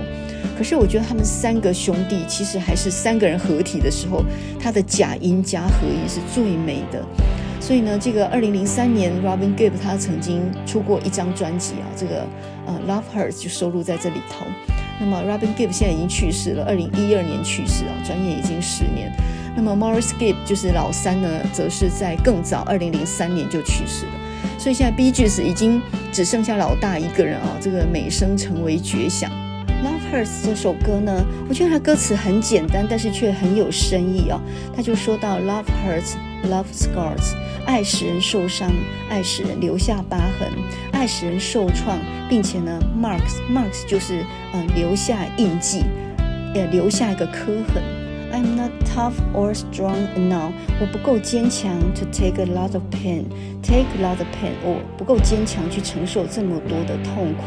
可是我觉得他们三个兄弟其实还是三个人合体的时候，他的假音加合音是最美的。所以呢，这个2003年 Robin Gibb 他曾经出过一张专辑啊，这个呃 Love Hurts 就收录在这里头。那么 Robin Gibb 现在已经去世了，二零一二年去世啊，转眼已经十年。那么 Maurice Gibb 就是老三呢，则是在更早，二零零三年就去世了。所以现在 B G S 已经只剩下老大一个人啊，这个美声成为绝响。Love Hurts 这首歌呢，我觉得它歌词很简单，但是却很有深意啊。他就说到 Love Hurts, Love Scars。爱使人受伤，爱使人留下疤痕，爱使人受创，并且呢，marks marks 就是呃留下印记，呃留下一个刻痕。I'm not tough or strong enough，我不够坚强 to take a lot of pain，take a lot of pain，我不够坚强去承受这么多的痛苦。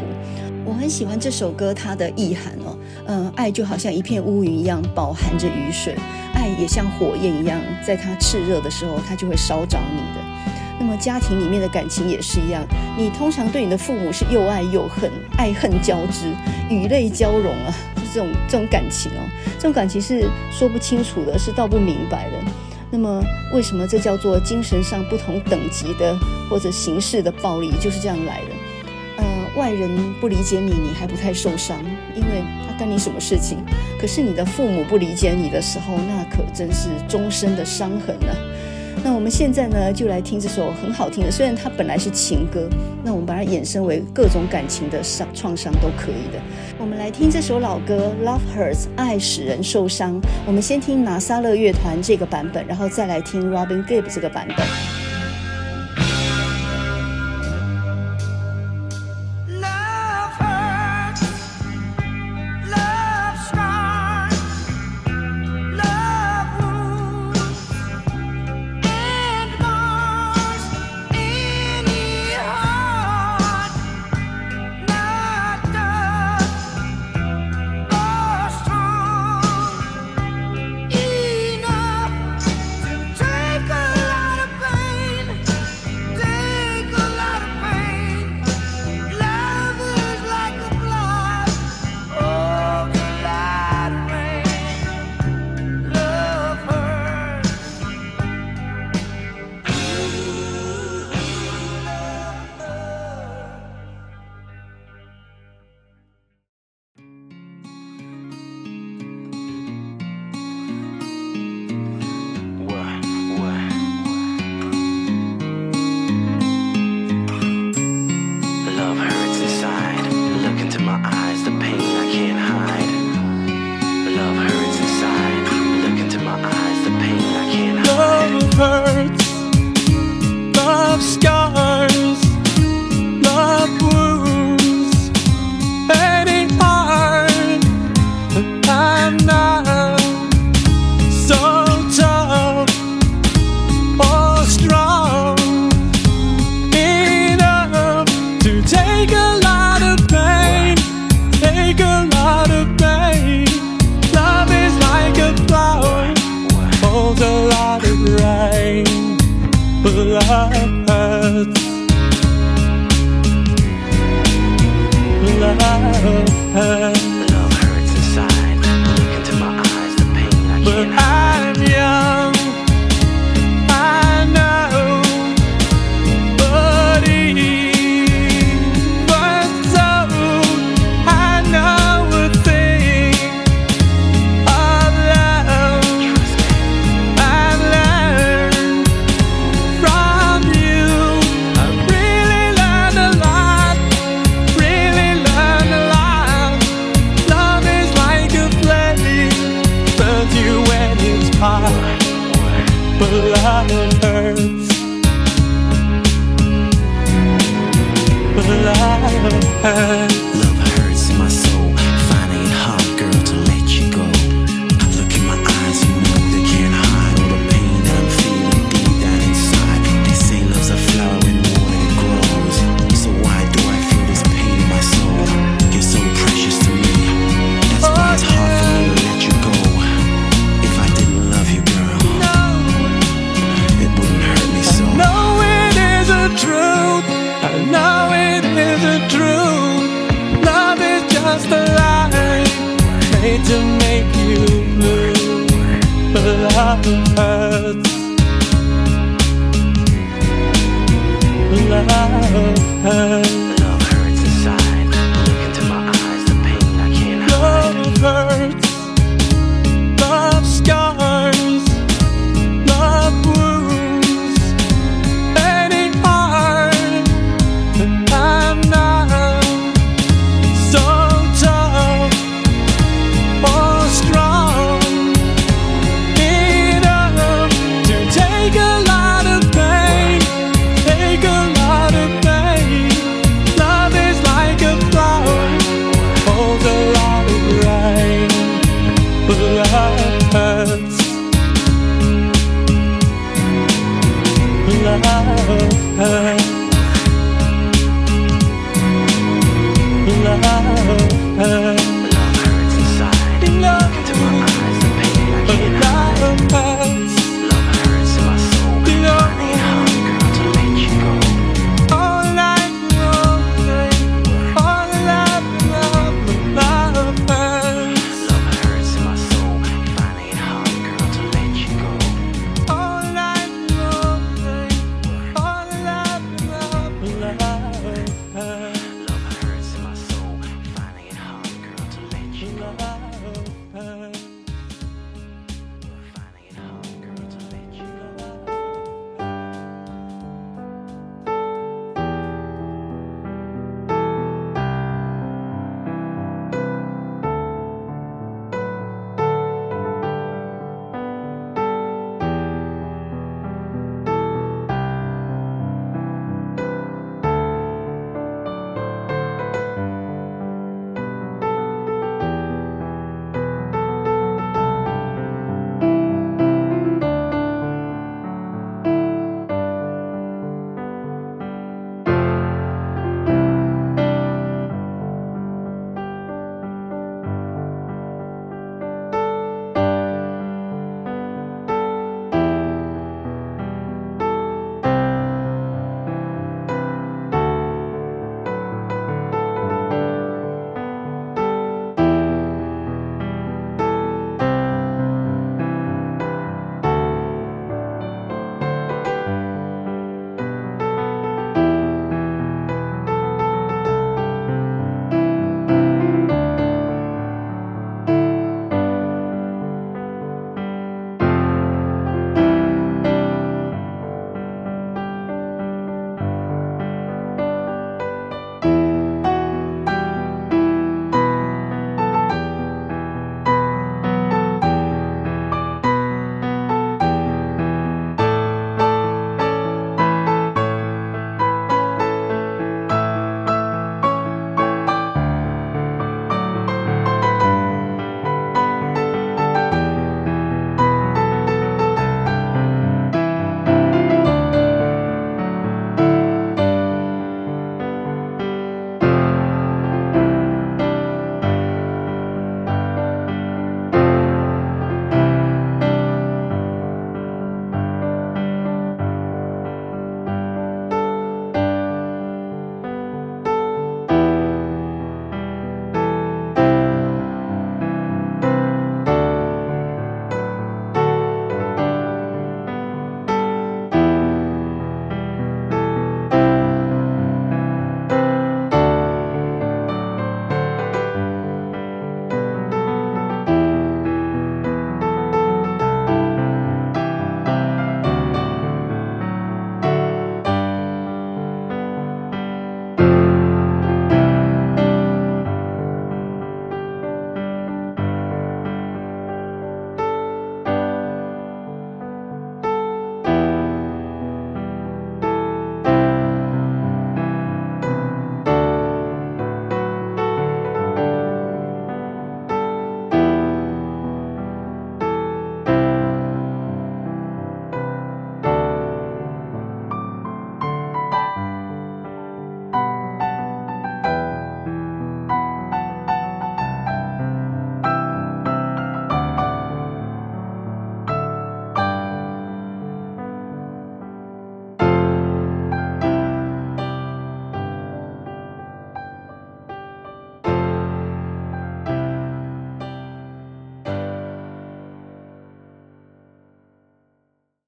我很喜欢这首歌它的意涵哦，嗯，爱就好像一片乌云一样饱含着雨水。爱也像火焰一样，在它炽热的时候，它就会烧着你的。那么家庭里面的感情也是一样，你通常对你的父母是又爱又恨，爱恨交织，雨泪交融啊，这种这种感情哦，这种感情是说不清楚的，是道不明白的。那么为什么这叫做精神上不同等级的或者形式的暴力，就是这样来的？呃，外人不理解你，你还不太受伤，因为他干你什么事情？可是你的父母不理解你的时候，那可真是终身的伤痕呢。那我们现在呢，就来听这首很好听的，虽然它本来是情歌，那我们把它衍生为各种感情的伤创伤都可以的。我们来听这首老歌《Love Hurts》，爱使人受伤。我们先听拿撒勒乐团这个版本，然后再来听 Robin Gibb 这个版本。